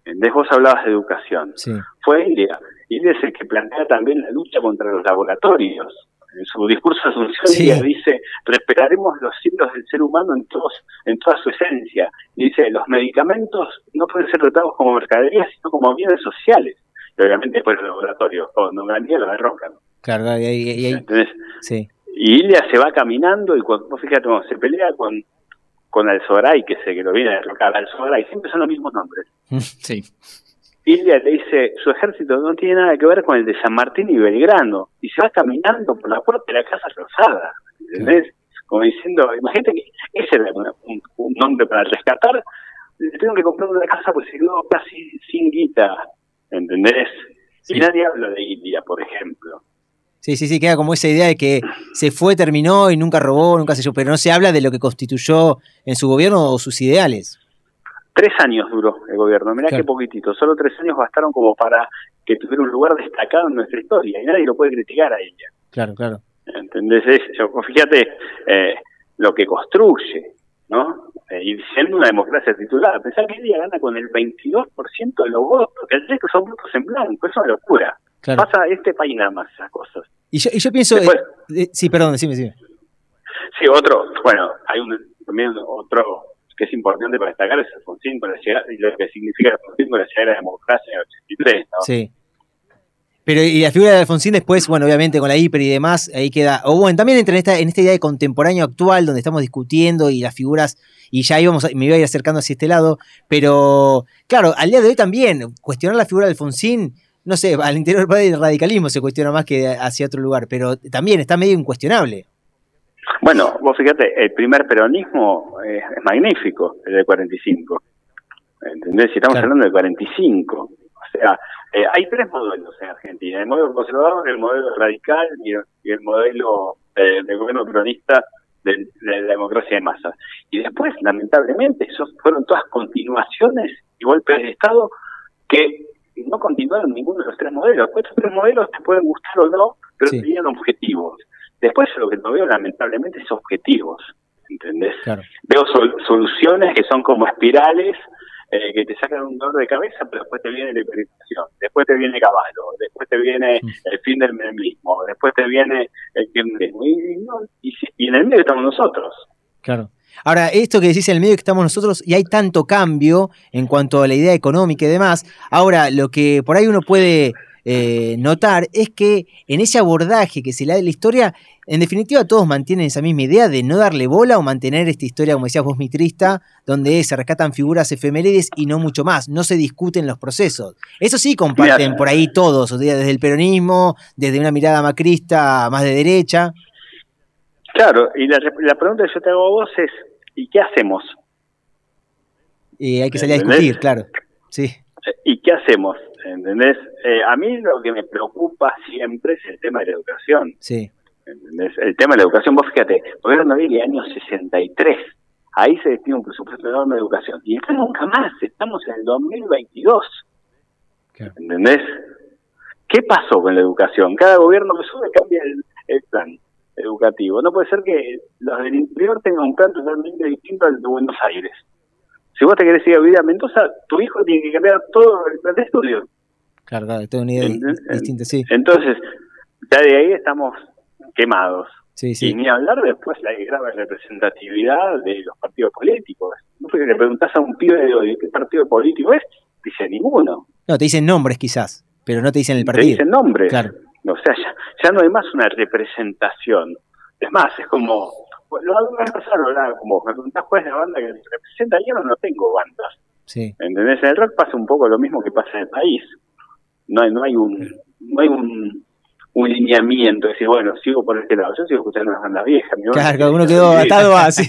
¿Entendés? Vos hablabas de educación. Sí. Fue Ilia. Ilia es el que plantea también la lucha contra los laboratorios. En su discurso de Asunción, Sí. Ilia dice, respetaremos los siglos del ser humano en, todos, en toda su esencia. Y dice, los medicamentos no pueden ser tratados como mercaderías, sino como bienes sociales. Y obviamente después los laboratorios, cuando Gandía lo derrocan. Claro, y ahí, y Entonces, sí. y Ilia se va caminando y cuando, vos fíjate, cuando se pelea con, con Alzogaray, que se que lo viene a derrocar, Alzogaray, siempre son los mismos nombres. Sí. Ilia le dice, su ejército no tiene nada que ver con el de San Martín y Belgrano, y se va caminando por la puerta de la Casa Rosada, ¿entendés? Como diciendo, imagínate que ese era un, un nombre para rescatar, le tengo que comprar una casa pues se quedó casi sin guita, ¿entendés? Y nadie habla de Ilia, por ejemplo. Sí, sí, sí, queda como esa idea de que se fue, terminó y nunca robó, nunca se yo, pero no se habla de lo que constituyó en su gobierno o sus ideales. Tres años duró el gobierno, mirá Claro. qué poquitito, solo tres años bastaron como para que tuviera un lugar destacado en nuestra historia, y nadie lo puede criticar a ella. Claro, claro. ¿Entendés? Es, yo- fíjate eh, lo que construye, ¿no? Eh, y siendo una democracia titulada, pensar que ella gana con el 22% de los votos, que el resto son votos en blanco, es una locura. Claro. Pasa a este país nada más esas cosas. Y yo, y yo pienso. Después- eh, eh, sí, perdón, decime, decime. Sí, otro, bueno, hay un, también otro que es importante para destacar es Alfonsín con la llegada, y lo que significa Alfonsín con la llegada de la democracia en el 83, ¿no? Sí. Pero y la figura de Alfonsín después, bueno, obviamente con la hiper y demás, ahí queda. O bueno, también entra en esta, en esta idea de contemporáneo actual, donde estamos discutiendo y las figuras, y ya íbamos, a- me iba a ir acercando hacia este lado. Pero, claro, al día de hoy también, cuestionar la figura de Alfonsín, no sé, al interior del radicalismo se cuestiona más que hacia otro lugar, pero también está medio incuestionable. Bueno, vos fíjate, el primer peronismo es magnífico, el del 45. ¿Entendés? Si estamos Claro. hablando del 45. O sea, eh, hay tres modelos en Argentina: el modelo conservador, el modelo radical y, y el modelo eh, del gobierno peronista de, de la democracia de masas. Y después, lamentablemente, esos fueron todas continuaciones y golpes de Estado que no continuaron ninguno de los tres modelos. Estos tres modelos te pueden gustar o no, pero tenían objetivos. Después lo que no veo lamentablemente es objetivos, ¿entendés? Veo sol- soluciones que son como espirales eh, que te sacan un dolor de cabeza, pero después te viene la hiperinflación, después te viene Caballo, después te viene el fin del menemismo, después te viene el kirchnerismo, y, no, y, y en el medio estamos nosotros. Claro. Ahora, esto que decís en el medio que estamos nosotros, y hay tanto cambio en cuanto a la idea económica y demás. Ahora, lo que por ahí uno puede eh, notar es que en ese abordaje que se le da de la historia, en definitiva todos mantienen esa misma idea de no darle bola o mantener esta historia, como decías vos, mitrista, donde se rescatan figuras efemérides y no mucho más, no se discuten los procesos. Eso sí comparten Mira. por ahí todos, o sea, desde el peronismo, desde una mirada macrista más de derecha. Claro, y la, la pregunta que yo te hago a vos es, ¿y qué hacemos? Y hay que salir a discutir, claro. Sí. ¿Y qué hacemos? ¿Entendés? Eh, a mí lo que me preocupa siempre es el tema de la educación. Sí. ¿entendés? El tema de la educación, vos fíjate, gobierno de el año 63, ahí se destina un presupuesto enorme de educación. Y esto nunca más, estamos en el 2022. ¿Entendés? ¿Qué pasó con la educación? Cada gobierno que sube cambia el, el plan educativo. No puede ser que los del interior tengan un plan totalmente distinto al de Buenos Aires. Si vos te querés ir a vivir a Mendoza, tu hijo tiene que cambiar todo el plan de estudio. Claro, claro, tengo una idea di- distinta, sí. Entonces, ya de ahí estamos quemados. Sí, Y sí. ni hablar después la grave representatividad de los partidos políticos. No porque le preguntás a un pibe de hoy qué partido político es, dice ninguno. No, te dicen nombres quizás, pero no te dicen el Te partido. dicen nombres. Claro. O sea, ya, ya no hay más una representación. Es más, es como. Lo hago vez hablaba como me preguntás cuál es la banda que representa. Yo no, no tengo bandas. Sí. ¿Entendés? En el rock pasa un poco lo mismo que pasa en el país. No hay, no hay un, no hay un, un lineamiento, decir, bueno, sigo por este lado. Yo sigo escuchando las bandas viejas. mi Claro, cada uno quedó atado a. Sí,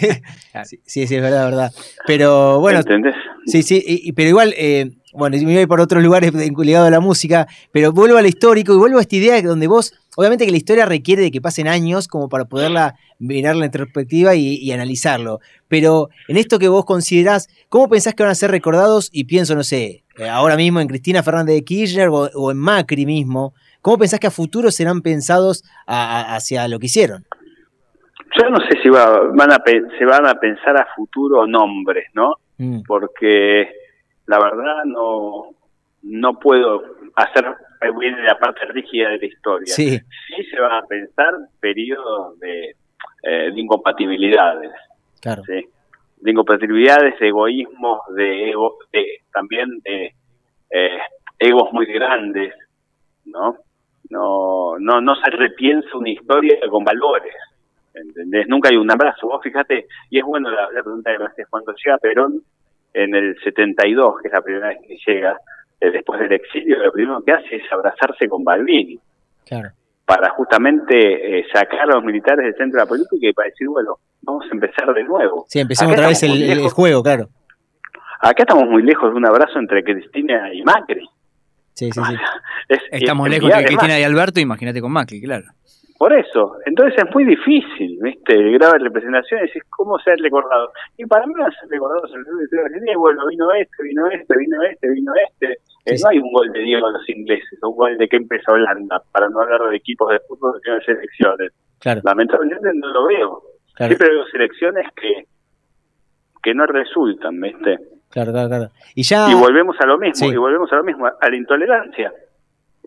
sí, es verdad, verdad. Pero bueno. ¿Entendés? Sí, sí, y- pero igual, eh, bueno, me voy a ir por otros lugares ligado a la música, pero vuelvo al histórico y vuelvo a esta idea donde vos, obviamente que la historia requiere de que pasen años como para poderla mirarla en perspectiva y, y analizarlo. Pero en esto que vos considerás, ¿cómo pensás que van a ser recordados? Y pienso, no sé, eh, ahora mismo en Cristina Fernández de Kirchner o, o en Macri mismo, ¿cómo pensás que a futuro serán pensados a- a- hacia lo que hicieron? Yo no sé si va, van a, se van a pensar a futuro nombres, ¿no? Mm. Porque la verdad no, no puedo hacer bien la parte rígida de la historia. Sí. Sí se van a pensar periodos de, eh, de incompatibilidades, Claro. ¿sí? de incompatibilidades, de egoísmos, de, ego, de también de eh, egos muy grandes, ¿no? No, no, no se repiensa una historia con valores. ¿entendés? Nunca hay un abrazo. Vos fíjate, y es bueno la, la pregunta que me haces, cuando llega Perón en el 72, que es la primera vez que llega, eh, después del exilio, lo primero que hace es abrazarse con Balbini, Claro. para justamente eh, sacar a los militares del centro de la política y para decir, bueno, vamos a empezar de nuevo. Sí, empezamos Acá otra vez el, el- juego, claro. Acá estamos muy lejos de un abrazo entre Cristina y Macri. Sí, sí, sí. Es- Estamos es lejos de Cristina y Alberto, imagínate con Macri, claro. Por eso, entonces es muy difícil, ¿viste? De representación es cómo ser recordado. Y para mí a ser el de Argentina, bueno, vino este, vino este, vino este, vino este. Eh, no hay un gol de Diego a los ingleses, un gol de que empezó Holanda, para no hablar de equipos de fútbol que no selecciones. Claro. Lamentablemente no lo veo. Claro. Siempre veo selecciones que, que no resultan, ¿viste? Claro, claro, claro. Y ya. Y volvemos a lo mismo, Sí. y volvemos a lo mismo, a la intolerancia.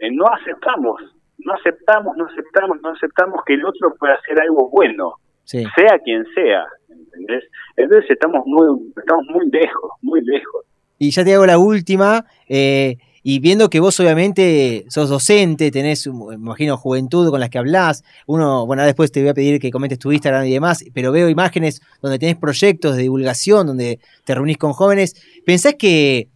Eh, no aceptamos, no aceptamos, no aceptamos, no aceptamos que el otro pueda hacer algo bueno, Sí. sea quien sea, ¿entendés? Entonces estamos muy, estamos muy lejos, muy lejos. Y ya te hago la última, eh, y viendo que vos obviamente sos docente, tenés, imagino, juventud con las que hablás, uno, bueno, después te voy a pedir que comentes tu Instagram y demás, pero veo imágenes donde tenés proyectos de divulgación, donde te reunís con jóvenes, ¿pensás que,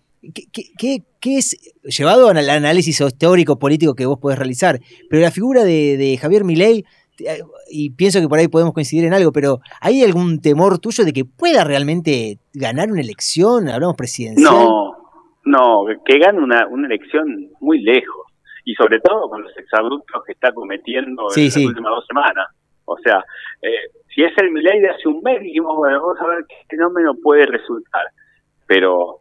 que es, llevado al análisis teórico político que vos podés realizar, pero la figura de, Javier Milei, te- y pienso que por ahí podemos coincidir en algo, pero ¿hay algún temor tuyo de que pueda realmente ganar una elección? Hablamos presidencial. No, no, que gane una, una elección muy lejos, y sobre todo con los exabruptos que está cometiendo Sí, en las últimas dos semanas. O sea, eh, si es el Milei de hace un mes, dijimos, bueno, vamos a ver qué fenómeno puede resultar. Pero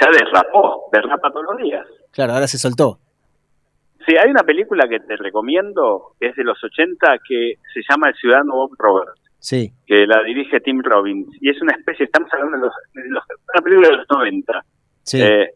ya derrapó, derrapa todos los días. Claro, ahora se soltó. Sí, hay una película que te recomiendo, que es de los 80, que se llama El Ciudadano Bob Robert, Sí, que la dirige Tim Robbins. Y es una especie, estamos hablando de, los, de los- una película de los 90. sí. Eh,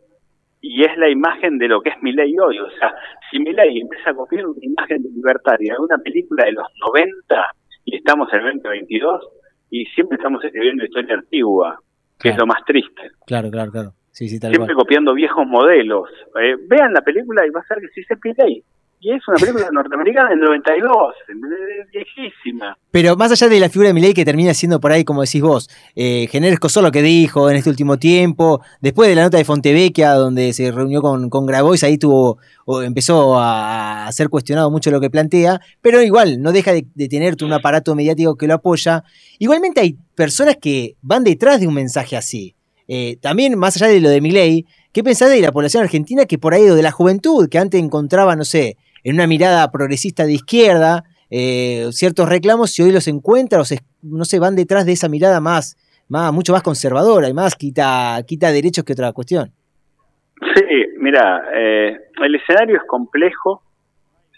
y es la imagen de lo que es Milei hoy. O sea, si Milei empieza a copiar una imagen de libertaria de una película de los 90 y estamos en el 2022 y siempre estamos escribiendo historia antigua, que es lo más triste. claro, claro, claro. Sí, sí, tal Siempre cual. copiando viejos modelos. Eh, vean la película y va a ser que sí es Milei. Y es una película norteamericana del 92, es viejísima. Pero más allá de la figura de Milei que termina siendo por ahí, como decís vos, eh, General Escosor lo que dijo en este último tiempo, después de la nota de Fontevecchia, donde se reunió con, con Grabois, ahí tuvo, o empezó a, a ser cuestionado mucho lo que plantea, pero igual no deja de, de tener un aparato mediático que lo apoya. Igualmente hay personas que van detrás de un mensaje así. Eh, también, más allá de lo de Milei, ¿qué pensás de la población argentina que por ahí, o de la juventud, que antes encontraba, no sé, en una mirada progresista de izquierda, eh, ciertos reclamos y hoy los encuentra o se, no se van detrás de esa mirada más, mucho más conservadora y más quita, quita derechos que otra cuestión. Sí, mira, eh, el escenario es complejo.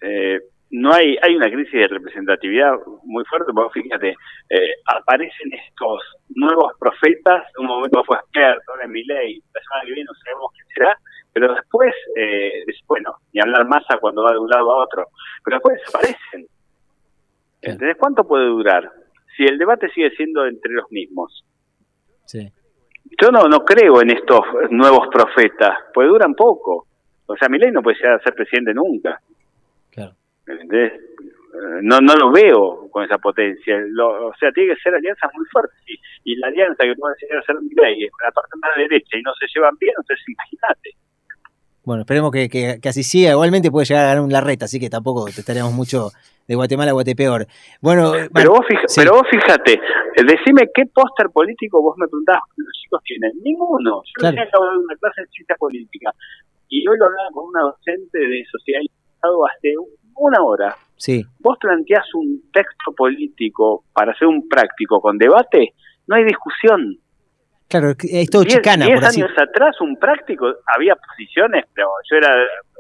eh, no hay hay una crisis de representatividad muy fuerte, porque fíjate, eh, aparecen estos nuevos profetas, un momento fue es Milei, la semana que viene no sabemos qué será, pero después, eh, es- bueno, ni hablar masa cuando va de un lado a otro, pero después desaparecen. ¿Entendés cuánto puede durar? Si el debate sigue siendo entre los mismos. Sí. Yo no, no creo en estos nuevos profetas, pues duran poco. O sea, Milei no puede llegar a ser presidente nunca. Claro. ¿Entendés? No, no lo veo con esa potencia. Lo- o sea, tiene que ser alianzas muy fuertes. Y, y la alianza que puede llegar a ser Milei es la parte más derecha y no se llevan bien, entonces imagínate. Bueno, esperemos que, que- que así siga. Igualmente puede llegar a ganar un Larreta, así que tampoco te estaríamos mucho de Guatemala a Guatepeor. Bueno, Pero vos, fija- pero vos fíjate, eh, decime qué póster político vos me preguntabas que los chicos tienen. Ninguno. Yo Claro. dar una clase de ciencia política y hoy lo hablaba con una docente de sociedad y Estado hace una hora. sí, Vos planteás un texto político para hacer un práctico con debate, no hay discusión. Claro, es todo Diez- chicana, diez por así. años atrás un práctico, había posiciones, pero yo era,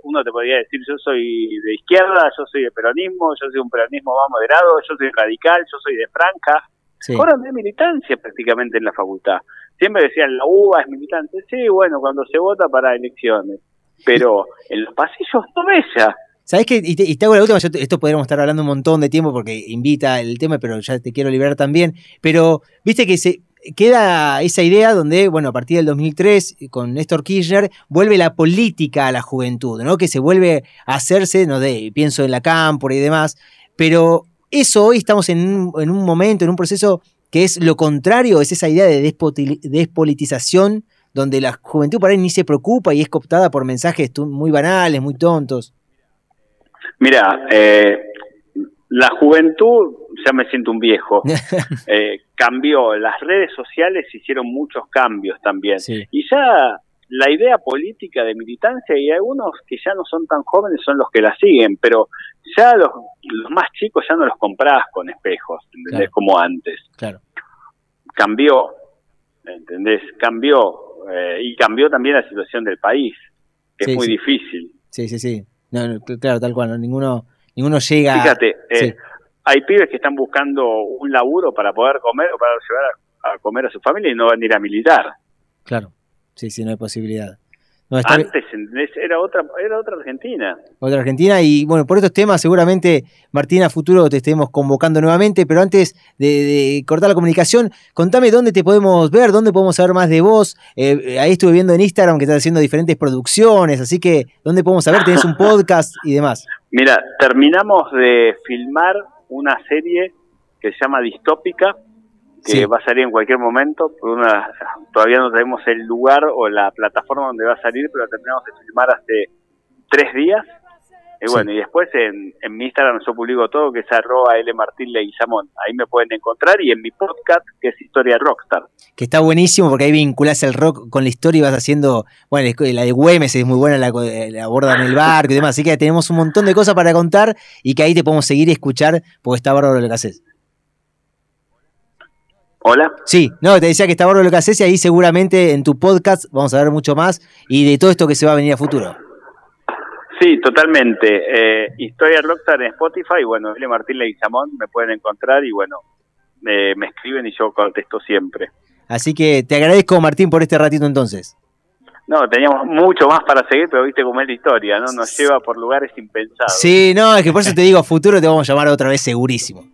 uno te podía decir, yo soy de izquierda, yo soy de peronismo, yo soy un peronismo más moderado, yo soy radical, yo soy de franja. Sí. Ahora no hay militancia prácticamente en la facultad. Siempre decían, la UBA es militante. Sí, bueno, cuando se vota para elecciones. Pero en los pasillos no ves ya. ¿Sabés qué? Y te, y te hago la última, yo esto podríamos estar hablando un montón de tiempo porque invita el tema, pero ya te quiero liberar también. Pero viste que se queda esa idea donde, bueno, a partir del 2003, con Néstor Kirchner, vuelve la política a la juventud, ¿no? Que se vuelve a hacerse, no de, pienso en la cámpora y demás, pero eso hoy estamos en un, en un momento, en un proceso que es lo contrario, es esa idea de despolitización, donde la juventud por ahí ni se preocupa y es cooptada por mensajes muy banales, muy tontos. Mira, eh, la juventud, ya me siento un viejo, eh, cambió. Las redes sociales hicieron muchos cambios también. Y ya la idea política de militancia, y algunos que ya no son tan jóvenes son los que la siguen, pero ya los, los más chicos ya no los comprás con espejos, ¿entendés? Claro. Como antes. Claro. Cambió, ¿entendés? Cambió. eh, y cambió también la situación del país, que Sí, es muy sí. difícil. Sí, sí, sí. No, no, cl- claro, tal cual. ¿no? Ninguno, ninguno llega. Fíjate, eh, Sí. hay pibes que están buscando un laburo para poder comer o para llevar a, a comer a su familia y no van a ir a militar. Claro. Sí, sí, no hay posibilidad. No, está. Antes era otra era otra Argentina. Otra Argentina. Y bueno, por estos temas, seguramente, Martín, a futuro te estemos convocando nuevamente. Pero antes de, de cortar la comunicación, contame dónde te podemos ver, dónde podemos saber más de vos. Eh, eh, ahí estuve viendo en Instagram que estás haciendo diferentes producciones. Así que, ¿dónde podemos saber? Tenés un podcast y demás. Mira, terminamos de filmar una serie que se llama Distópica, que Sí. va a salir en cualquier momento. Por una, todavía no tenemos el lugar o la plataforma donde va a salir, pero la terminamos de filmar hace tres días. Y Sí. bueno, y después en, en mi Instagram yo publico todo, que es arroba Martín Leguizamón. Ahí me pueden encontrar y en mi podcast, que es Historia Rockstar. que está buenísimo porque ahí vinculás el rock con la historia y vas haciendo, bueno, la de Güemes es muy buena, la, la abordan el barco y demás, así que tenemos un montón de cosas para contar y que ahí te podemos seguir y escuchar porque está bárbaro lo que haces. Hola. Sí, no, te decía que está bárbaro lo que haces y ahí seguramente en tu podcast vamos a ver mucho más y de todo esto que se va a venir a futuro. Sí, totalmente. Eh, Historia Rockstar en Spotify, bueno, L. Martín Leguizamón me pueden encontrar y bueno, me, me escriben y yo contesto siempre. Así que te agradezco, Martín, por este ratito entonces. No, teníamos mucho más para seguir, pero viste cómo es la historia, ¿no? Nos lleva por lugares impensados. Sí, no, es que por eso te digo, futuro te vamos a llamar otra vez segurísimo.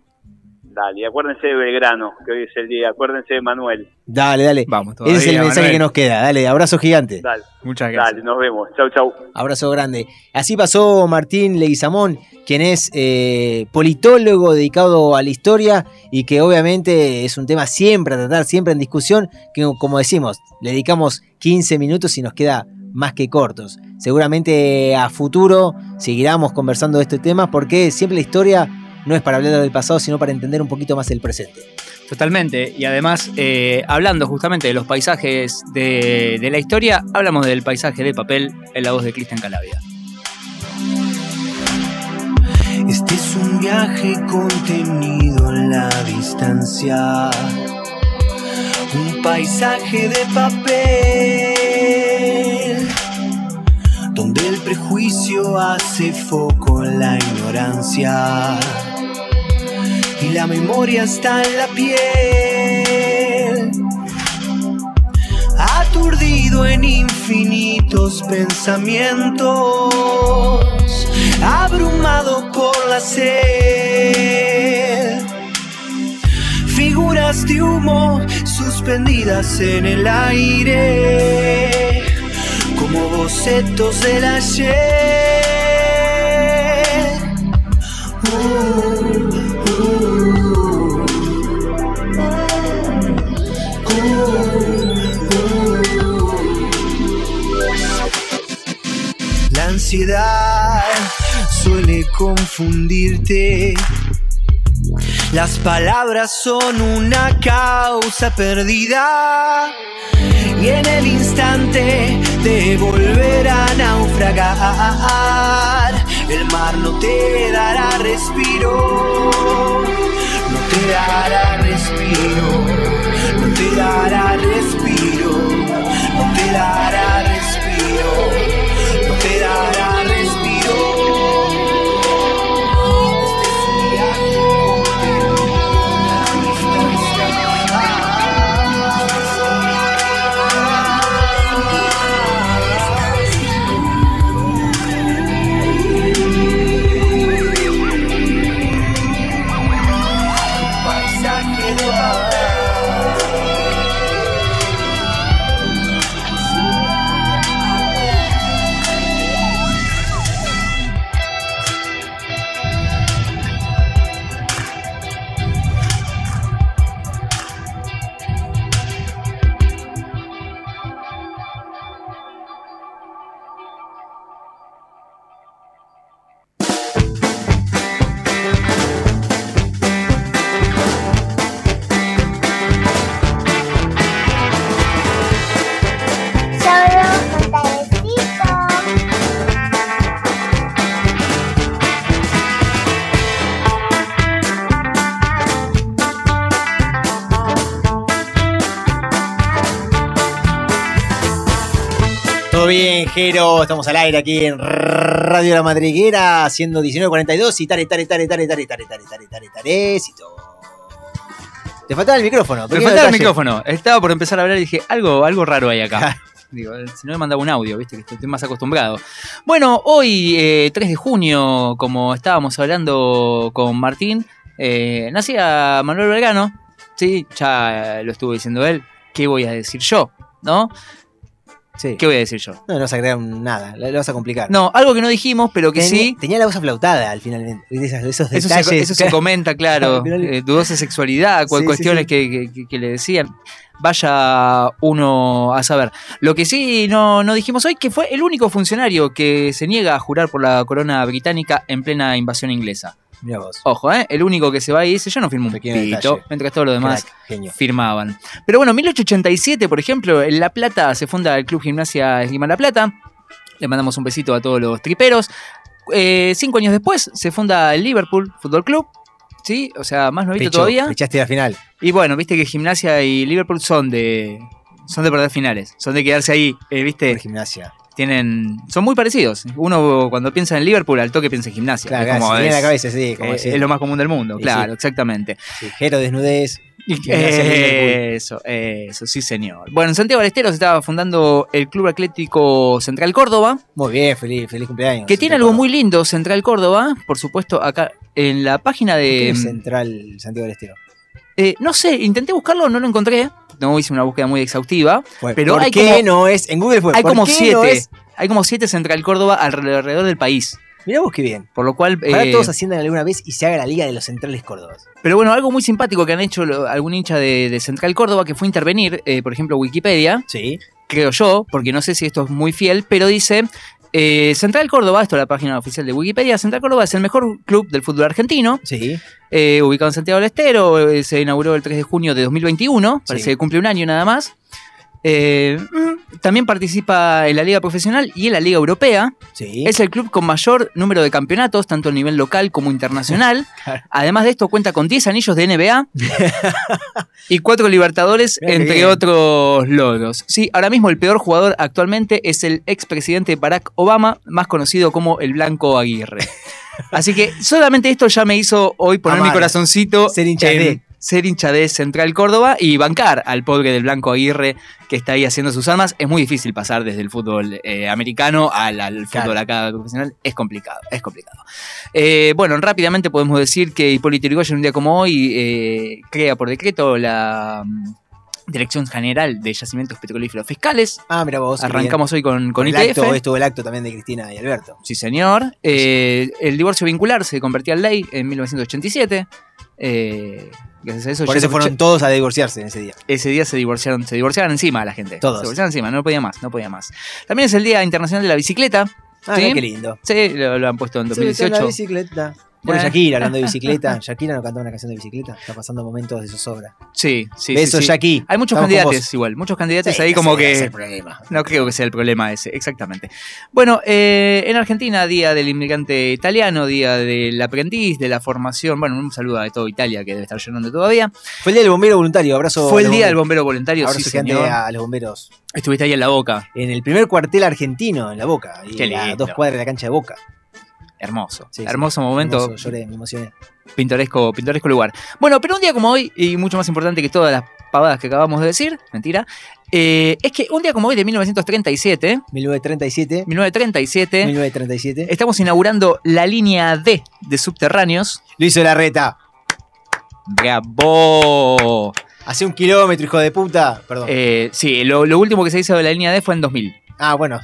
Dale, y acuérdense de Belgrano, que hoy es el día. Acuérdense de Manuel. Dale, dale. Vamos, Ese es el mensaje que nos queda. Dale, abrazo gigante. Dale. Muchas gracias. Dale, nos vemos. Chau, chau. Abrazo grande. Así pasó Martín Leguizamón, quien es eh, politólogo dedicado a la historia y que obviamente es un tema siempre a tratar, siempre en discusión, que como decimos, le dedicamos 15 minutos y nos queda más que cortos. Seguramente a futuro seguiremos conversando de este tema porque siempre la historia no es para hablar del pasado, sino para entender un poquito más el presente. Totalmente. Y además, eh, hablando justamente de los paisajes de, de la historia, hablamos del paisaje de papel en la voz de Cristian Calavia. Este es un viaje contenido en la distancia. Un paisaje de papel. Donde el prejuicio hace foco en la ignorancia. Y la memoria está en la piel. Aturdido en infinitos pensamientos. Abrumado por la sed. Figuras de humo suspendidas en el aire. Como bocetos del ayer. La ansiedad suele confundirte. Las palabras son una causa perdida. Y en el instante de volver a naufragar, el mar no te dará respiro. No te dará respiro. No te dará respiro. No te dará respiro. Estamos al aire aquí en Radio La Madriguera, siendo 19.42 y tare, tare, tare, tare, tare, tare, tare, tare, tare, tarecito. Te faltaba el micrófono. Pequeño faltaba el micrófono. Estaba por empezar a hablar y dije, algo, algo raro hay acá. Digo, si no me mandaba un audio, viste, que estoy más acostumbrado. Bueno, hoy, eh, 3 de junio, como estábamos hablando con Martín, eh, nacía Manuel Belgrano. Sí, ya lo estuvo diciendo él. ¿Qué voy a decir yo? ¿No? Sí. ¿Qué voy a decir yo? No, no vas a crear nada, lo, vas a complicar. No, algo que no dijimos, pero que sí. Tenía la voz aflautada al final. Esos, esos Eso detalles. se, eso se comenta, claro. Eh, dudosa sexualidad, Sí, sí, cuestiones sí. Que, que- que le decían. Vaya uno a saber. Lo que sí no, no dijimos hoy, que fue el único funcionario que se niega a jurar por la corona británica en plena invasión inglesa. Mirá vos. Ojo, ¿eh? El único que se va y dice, yo no firmo un Pequeño pito, detalle. mientras todos los demás Crack, firmaban. Pero bueno, en 1887, por ejemplo, en La Plata se funda el Club Gimnasia Esgrima La Plata. Le mandamos un besito a todos los triperos. Eh, cinco años después se funda el Liverpool Fútbol Club. ¿Sí? O sea, más Pecho, todavía. Echaste la final. Y bueno, viste que Gimnasia y Liverpool son de. Son de perder finales. Son de quedarse ahí, eh, ¿viste? Por gimnasia. Tienen son muy parecidos. Uno cuando piensa en Liverpool al toque piensa en gimnasia. Claro, es, como la cabeza, sí, como eh, es lo más común del mundo, Sí, claro, sí. exactamente. Sí, Jero, desnudez. Eso, eso, sí señor. Bueno, en Santiago del Estero se estaba fundando el Club Atlético Central Córdoba, Muy bien, feliz, feliz cumpleaños. que tiene algo muy lindo, Central Córdoba, por supuesto, acá en la página ¿Por qué de... es Central Santiago del Estero? Eh, no sé, intenté buscarlo, no lo encontré, no hice una búsqueda muy exhaustiva, Bueno, pero ¿por hay qué como, no es? En Google fue. hay ¿por como siete, no hay como siete Central Córdoba alrededor del país, Mirá vos qué bien. por lo cual... Ojalá eh, todos asciendan alguna vez y se haga la Liga de los Centrales Córdobas. Pero bueno, algo muy simpático que han hecho lo- algún hincha de, de Central Córdoba que fue intervenir, eh, por ejemplo, Wikipedia, Sí. creo yo, porque no sé si esto es muy fiel, pero dice, eh, Central Córdoba, esto es la página oficial de Wikipedia, Central Córdoba es el mejor club del fútbol argentino, Sí. eh, ubicado en Santiago del Estero, eh, se inauguró el 3 de junio de 2021, parece Sí. que cumple un año nada más. Eh, mm, también participa en la Liga Profesional y en la Liga Europea. Sí. Es el club con mayor número de campeonatos, tanto a nivel local como internacional. Claro. Además de esto, cuenta con 10 anillos de NBA y 4 Libertadores, entre bien. otros logros. Sí, ahora mismo el peor jugador actualmente es el expresidente Barack Obama, más conocido como el Blanco Aguirre. Así que solamente esto ya me hizo hoy poner mi corazoncito Ser hincha de. ser hincha de Central Córdoba y bancar al pobre del Blanco Aguirre que está ahí haciendo sus armas. Es muy difícil pasar desde el fútbol eh, americano al, al Claro. fútbol acá profesional. Es complicado, es complicado. Eh, bueno, rápidamente podemos decir que Hipólito Yrigoyen un día como hoy eh, crea por decreto la Dirección General de Yacimientos Petrolíferos Fiscales. Ah, mira vos. Arrancamos hoy con, con el acto, estuvo el acto también de Cristina y Alberto. Sí, señor. Eh, el divorcio vincular se convertía en ley en 1987. Eh, gracias a eso Por eso se- fueron todos a divorciarse en ese día. ese día se divorciaron, se divorciaban encima a la gente. Todos. Se divorciaban encima, no podía más, no podía más. También es el Día Internacional de la Bicicleta. Ah, ¿sí? qué lindo. Sí, lo, lo han puesto en Se metió en 2018. la bicicleta. Bueno. Shakira hablando de bicicleta. Shakira no cantaba una canción de bicicleta. Está pasando momentos de zozobra. Sí, sí, Besos, sí, sí. Jackie. Hay muchos Estamos candidatos igual, muchos candidatos Sí, ahí como que... el problema. No creo que sea el problema ese, exactamente. Bueno, eh, en Argentina, Día del Inmigrante Italiano, Día del Aprendiz, de la Formación. Bueno, un saludo a toda Italia que debe estar llorando todavía. Fue el día del bombero voluntario. Abrazo. Fue el Día del. Bombero Voluntario, Abrazo señor. a los bomberos. Estuviste ahí en la boca. En el primer cuartel argentino, en la Boca. Y Qué a lindo. dos cuadras de la cancha de Boca. Hermoso. Sí, sí. Hermoso momento. Hermoso, lloré, me emocioné. Pintoresco, pintoresco lugar. Bueno, pero un día como hoy, y mucho más importante que todas las pavadas que acabamos de decir, mentira, eh, es que un día como hoy de 1937, 1937. 1937, 1937. estamos inaugurando la línea D de subterráneos. Lo hizo la reta. ¡Bravo! Hace un kilómetro, hijo de puta. Perdón. Eh, sí, lo, lo último que se hizo de la línea D fue en 2000. ah, bueno.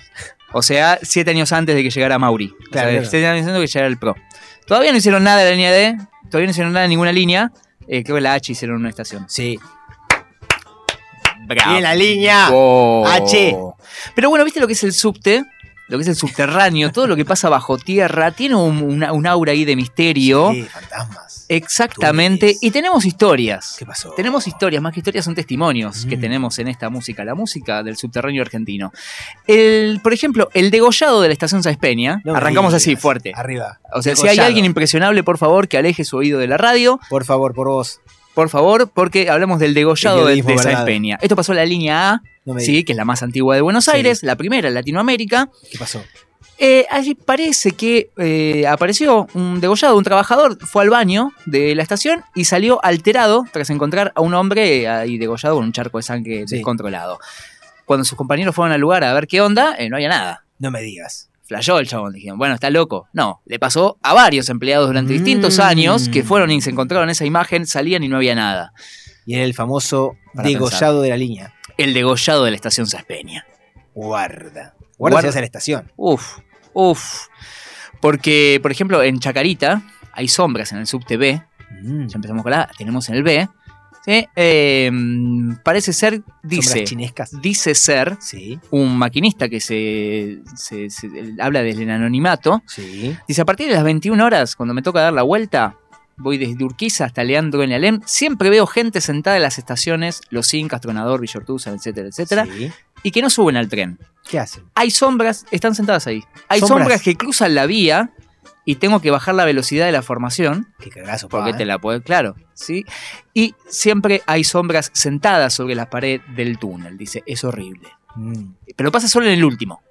O sea, siete años antes de que llegara Mauri. O Claro, sea, claro. siete años antes de que llegara el Pro. Todavía no hicieron nada de la línea D, todavía no hicieron nada de ninguna línea. Eh, creo que la H hicieron una estación. Sí. Bravo. Bien la línea. H. Pero bueno, ¿viste lo que es el subte? Lo que es el subterráneo, todo lo que pasa bajo tierra, tiene un, una- un aura ahí de misterio. Sí, fantasmas. Exactamente. Y tenemos historias. ¿Qué pasó? Tenemos historias, más que historias son testimonios que Mm. tenemos en esta música, la música del subterráneo argentino. El, por ejemplo, el degollado de la estación Sáenz Peña. No arrancamos digas. así, fuerte. Arriba. O sea, si hay alguien impresionable, por favor, que aleje su oído de la radio. Por favor, por vos. Por favor, porque hablamos del degollado de, de Sáenz. Peña. Esto pasó en la línea A, No me sí, que es la más antigua de Buenos Sí. Aires, la primera en Latinoamérica. ¿Qué pasó? Eh, allí parece que eh, apareció un degollado, un trabajador, fue al baño de la estación y salió alterado tras encontrar a un hombre ahí degollado con un charco de sangre Sí. descontrolado. Cuando sus compañeros fueron al lugar a ver qué onda, eh, no había nada. No me digas. Flashó el chabón, dijeron, bueno, está loco. No, le pasó a varios empleados durante distintos Mm. años que fueron y se encontraron esa imagen, salían y no había nada. Y era el famoso Para degollado de la línea. El degollado de la estación Saspeña. Guarda. Guarda, Guarda. si la estación. Uf, uf. Porque, por ejemplo, en Chacarita hay sombras en el subte B. Mm. Ya empezamos con la A, tenemos en el B. ¿sí? Eh, parece ser, dice, dice ser Sí, un maquinista que se, se- se- habla desde el anonimato. sí. Dice, a partir de las 21 horas, cuando me toca dar la vuelta, voy desde Urquiza hasta Leandro en Alem, siempre veo gente sentada en las estaciones, Los Incas, Tronador, Villortuza, etcétera, etcétera, Sí. y que no suben al tren. ¿Qué hacen? Hay sombras, están sentadas ahí. Hay Sombras. sombras, que cruzan la vía y tengo que bajar la velocidad de la formación. Qué cagazo, Porque pa, te ¿eh? la puede, claro, ¿sí? Y siempre hay sombras sentadas sobre la pared del túnel. Dice, es horrible. Mm. Pero pasa solo en el último.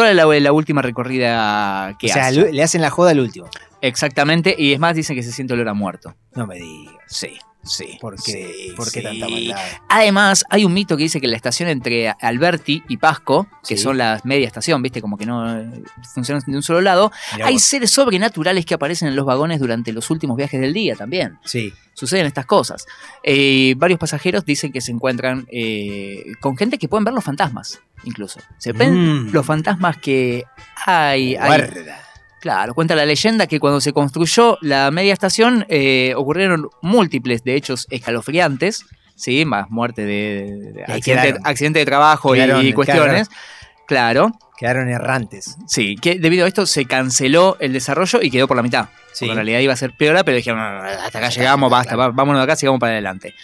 Solo la, la última recorrida que o sea, hace. le hacen la joda al último. Exactamente, y es más, dicen que se siente olor a muerto. No me digas. Sí, sí. ¿Por qué? Sí, ¿Por qué sí. tanta maldad? Además, hay un mito que dice que la estación entre Alberti y Pasco, que Sí. son las media estación, viste, como que no eh, funcionan de un solo lado, Mirá hay vos. seres sobrenaturales que aparecen en los vagones durante los últimos viajes del día también. Sí. Suceden estas cosas. Eh, varios pasajeros dicen que se encuentran eh, con gente que pueden ver los fantasmas, incluso. Se ven Mm. los fantasmas que hay. hay-. Claro, cuenta la leyenda que cuando se construyó la media estación eh, ocurrieron múltiples de hechos escalofriantes, ¿sí? Más muerte de, de accidente, quedaron. accidente de trabajo y- Quedaron, y, cuestiones. Claro. Quedaron errantes. Sí, que debido a esto se canceló el desarrollo y quedó por la mitad. Sí. En realidad iba a ser peor, pero dijeron, "No, no, no, hasta acá llegamos, basta, vámonos de acá, sigamos para adelante.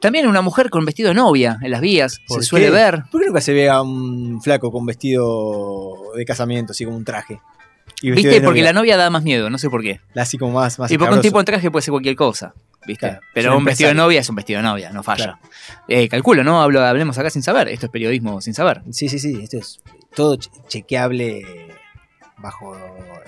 También una mujer con vestido de novia en las vías, ¿Por se suele ver. ¿Por qué nunca se ve a un flaco con vestido de casamiento, así como un traje? Y ¿Viste? Porque la novia da más miedo, no sé por qué. Así como más, más y porque un tipo en traje puede ser cualquier cosa, ¿viste? Claro, Pero un vestido de novia es un vestido de novia, no falla. Eh, calculo, ¿no? Hablo, hablemos acá sin saber. Esto es periodismo sin saber. Sí, sí, sí. Esto es todo che- chequeable bajo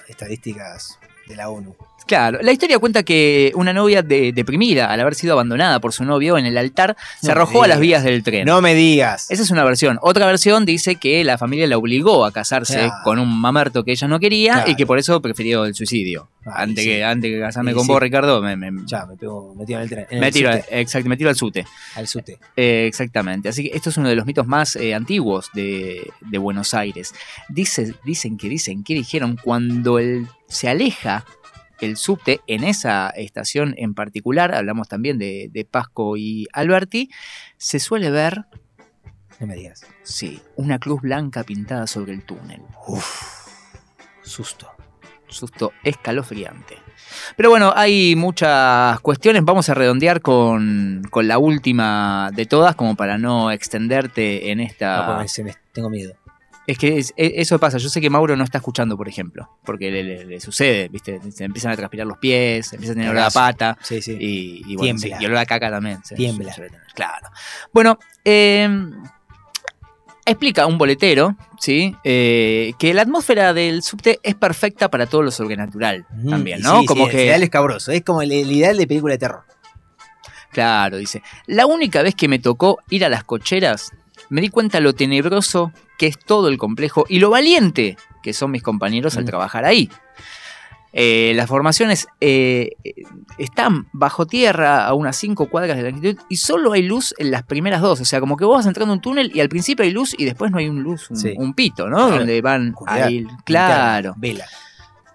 estadísticas de la ONU. Claro, la historia cuenta que una novia de- deprimida al haber sido abandonada por su novio en el altar se No arrojó a las vías del tren. No me digas. Esa es una versión. Otra versión dice que la familia la obligó a casarse Claro. con un mamerto que ella no quería Claro. y que por eso prefirió el suicidio. Antes, sí. que, antes que casarme Y con sí. vos, Ricardo, me, me- Ya, me pego, me tiro en el tren. en me el tiro, me al sute. al sute. Eh, exactamente. Así que esto es uno de los mitos más eh, antiguos de, de Buenos Aires. Dice, dicen que dicen que dijeron cuando el, se aleja el subte en esa estación en particular, hablamos también de, de Pasco y Alberti, se suele ver, No me digas. sí, una cruz blanca pintada sobre el túnel. Susto. Susto escalofriante. Pero bueno, hay muchas cuestiones. Vamos a redondear con, con la última de todas, como para no extenderte en No, esta. porque se me- tengo miedo. Es que es- e- eso pasa. Yo sé que Mauro no está escuchando, por ejemplo, porque le, le- le sucede, ¿viste? Se empiezan a transpirar los pies, se empieza a tener olor a pata. Sí, sí. Y, y bueno, Tiembla. sí, y olor a caca también. se- Tiembla. Claro. Bueno, eh, explica un boletero, ¿sí? Eh, que la atmósfera del subte es perfecta para todo lo sobrenatural Mm, también, ¿no? sí, como sí, que. El ideal escabroso. Es como el, el ideal de película de terror. Claro, dice. La única vez que me tocó ir a las cocheras, me di cuenta lo tenebroso que es todo el complejo y lo valiente que son mis compañeros al Mm. trabajar ahí. Eh, las formaciones eh, eh, están bajo tierra a unas 5 cuadras de longitud y solo hay luz en las primeras dos. O sea, como que vos vas entrando en un túnel y al principio hay luz y después no hay un luz, un, Sí. un pito, ¿no? Claro. Donde van Oscuridad. ahí. Claro. Vela.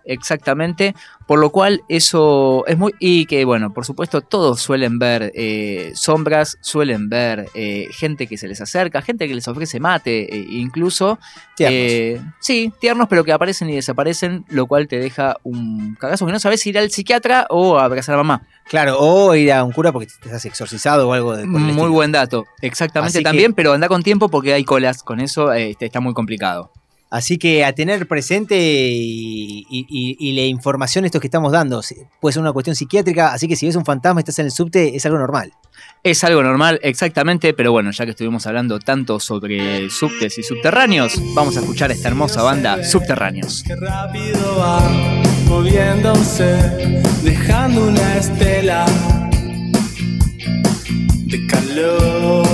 Exactamente, por lo cual eso es muy... Y que bueno, por supuesto todos suelen ver eh, sombras, suelen ver eh, gente que se les acerca, gente que les ofrece mate, eh, incluso... Tiernos. eh, sí, tiernos, pero que aparecen y desaparecen, lo cual te deja un cagazo que no sabes si ir al psiquiatra o a abrazar a mamá. Claro, o ir a un cura porque te estás exorcizado o algo de Muy buen dato, exactamente Así que- también, pero anda con tiempo porque hay colas, con eso eh, está muy complicado. Así que a tener presente y, y- y- y la información estos que estamos dando, puede ser una cuestión psiquiátrica, así que si ves un fantasma y estás en el subte, es algo normal. Es algo normal, exactamente, pero bueno, ya que estuvimos hablando tanto sobre subtes y subterráneos, vamos a escuchar esta hermosa banda Subterráneos. Qué rápido va moviéndose, dejando una estela de calor.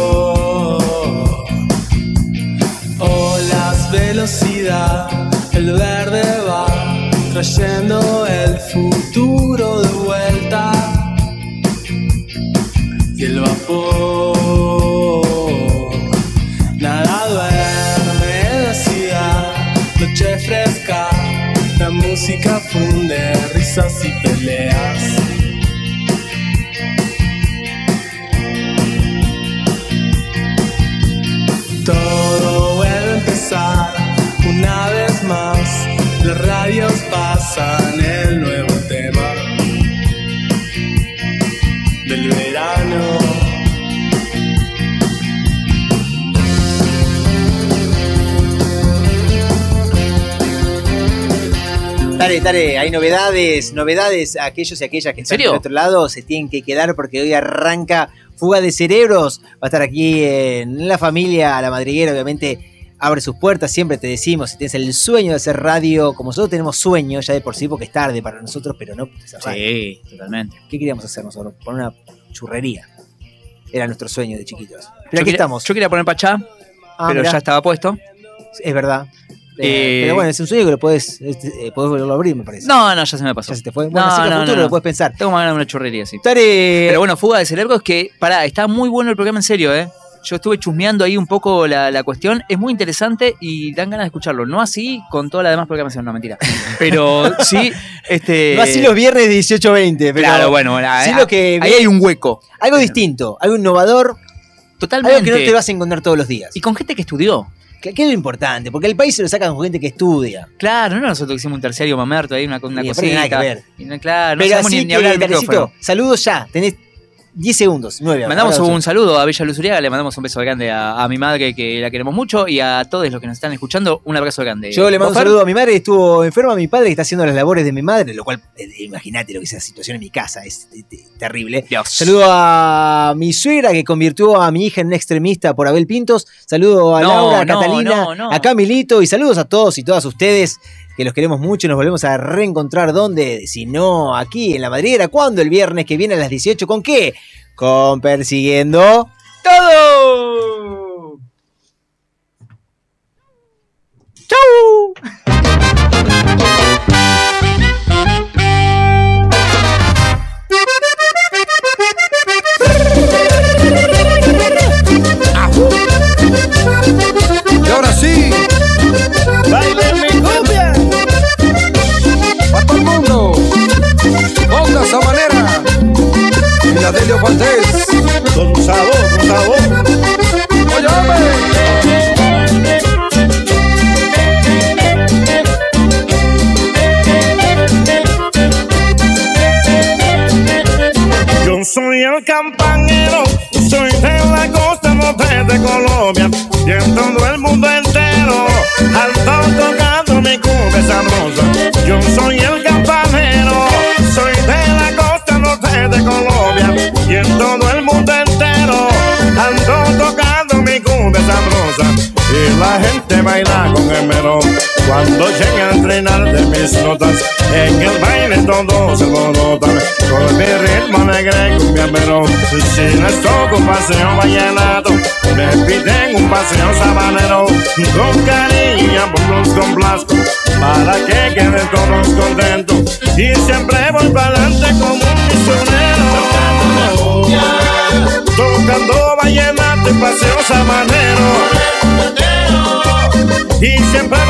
El verde va trayendo el futuro de vuelta. Y el vapor, nada duerme en la ciudad, noche fresca, la música funde risas y peleas. Todo vuelve a empezar una vez más, las radios pasan el nuevo tema del verano. Dale, dale, hay novedades, novedades. Aquellos y aquellas que están serio? del otro lado se tienen que quedar porque hoy arranca Fuga de Cerebros. Va a estar aquí en la familia, la madriguera, obviamente, abre sus puertas, siempre te decimos, si tienes el sueño de hacer radio, como nosotros tenemos sueño ya de por sí, porque es tarde para nosotros, pero no hacer radio. Sí, totalmente. ¿Qué queríamos hacer nosotros? Poner una churrería. Era nuestro sueño de chiquitos. Pero Yo aquí quería- estamos. Yo quería poner Pachá, Ah, pero mirá. ya estaba puesto. Es verdad. Eh, Eh, pero bueno, es un sueño que lo puedes, este, eh, podés volverlo a abrir, me parece. No, no, ya se me pasó. Ya se te fue. Bueno, No, así que no, futuro no, lo puedes pensar. Tengo más ganas de una churrería, sí. Pero bueno, Fuga de Cerebro es que, pará, está muy bueno el programa en serio, ¿eh? Yo estuve chusmeando ahí un poco la, la cuestión. Es muy interesante y dan ganas de escucharlo. No así con toda la demás programación, no, mentira. Pero sí, este. No así los viernes 18-20, pero. Claro, bueno, sí ahí- lo que ahí hay un hueco. Algo distinto, algo innovador. Totalmente. Algo que no te vas a encontrar todos los días. Y con gente que estudió. ¿Qué, es lo importante? Porque el país se lo sacan con gente que estudia. Claro, no nosotros que hicimos un terciario mamerto ahí, una, una Y cosita. nada que ver. Y no- claro, no pero así ni, ni que, hablar saludos ya. Tenés 10 segundos, 9. Mandamos un saludo a Bella Luzuriaga, le mandamos un beso grande a, a mi madre que la queremos mucho y a todos los que nos están escuchando un abrazo grande. Yo le mando un saludo a mi madre estuvo enferma, a mi padre que está haciendo las labores de mi madre, lo cual, eh, imagínate lo que es esa situación en mi casa, es eh, terrible. Saludo a mi suegra que convirtió a mi hija en una extremista por Abel Pintos. Saludo a No, Laura, a no, Catalina, no. a Camilito y saludos a todos y todas ustedes que los queremos mucho y nos volvemos a reencontrar donde, si no aquí en la madriguera, ¿cuándo? El viernes que viene a las 18, ¿con qué? Con Persiguiendo todo. ¡Chau! Con sabor. Yo soy el campanero, soy de la costa norte de Colombia y en todo el mundo entero ando tocando mi cumbia sabrosa. Yo soy el campanero, en todo el mundo entero ando tocando mi cumbia sabrosa. Y la gente baila con el melón cuando llega el treinar de mis notas. En el baile todos se alborotan con mi ritmo alegre cumbia melón. Si les toco un paseo vallenato, me piden un paseo sabanero. Con cariño los complazco para que queden todos contentos. Y siempre voy para adelante como un misionero. Tocando vallenato y paseo sabanero. Y siempre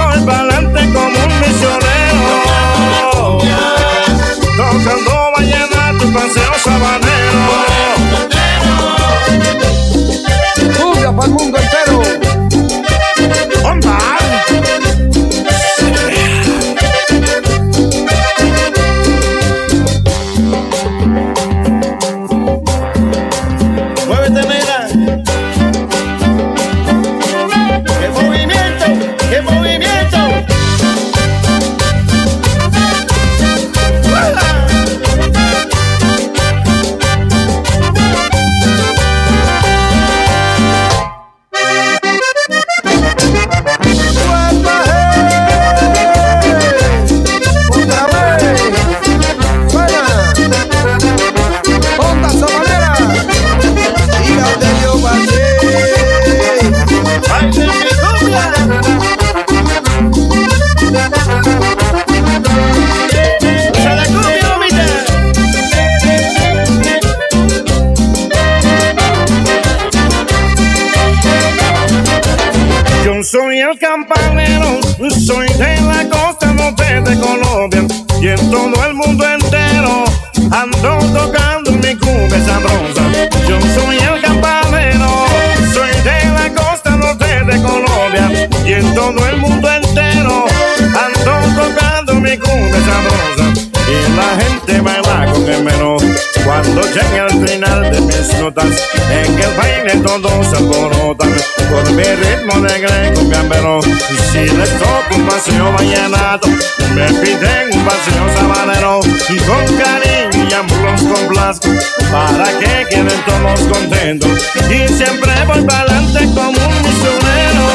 y siempre voy para adelante como un misionero.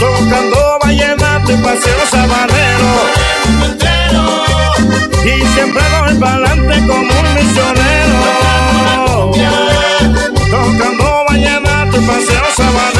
Tocando vallenato y paseo sabanero. Y siempre voy para adelante como un misionero. Tocando vallenato y paseo sabanero.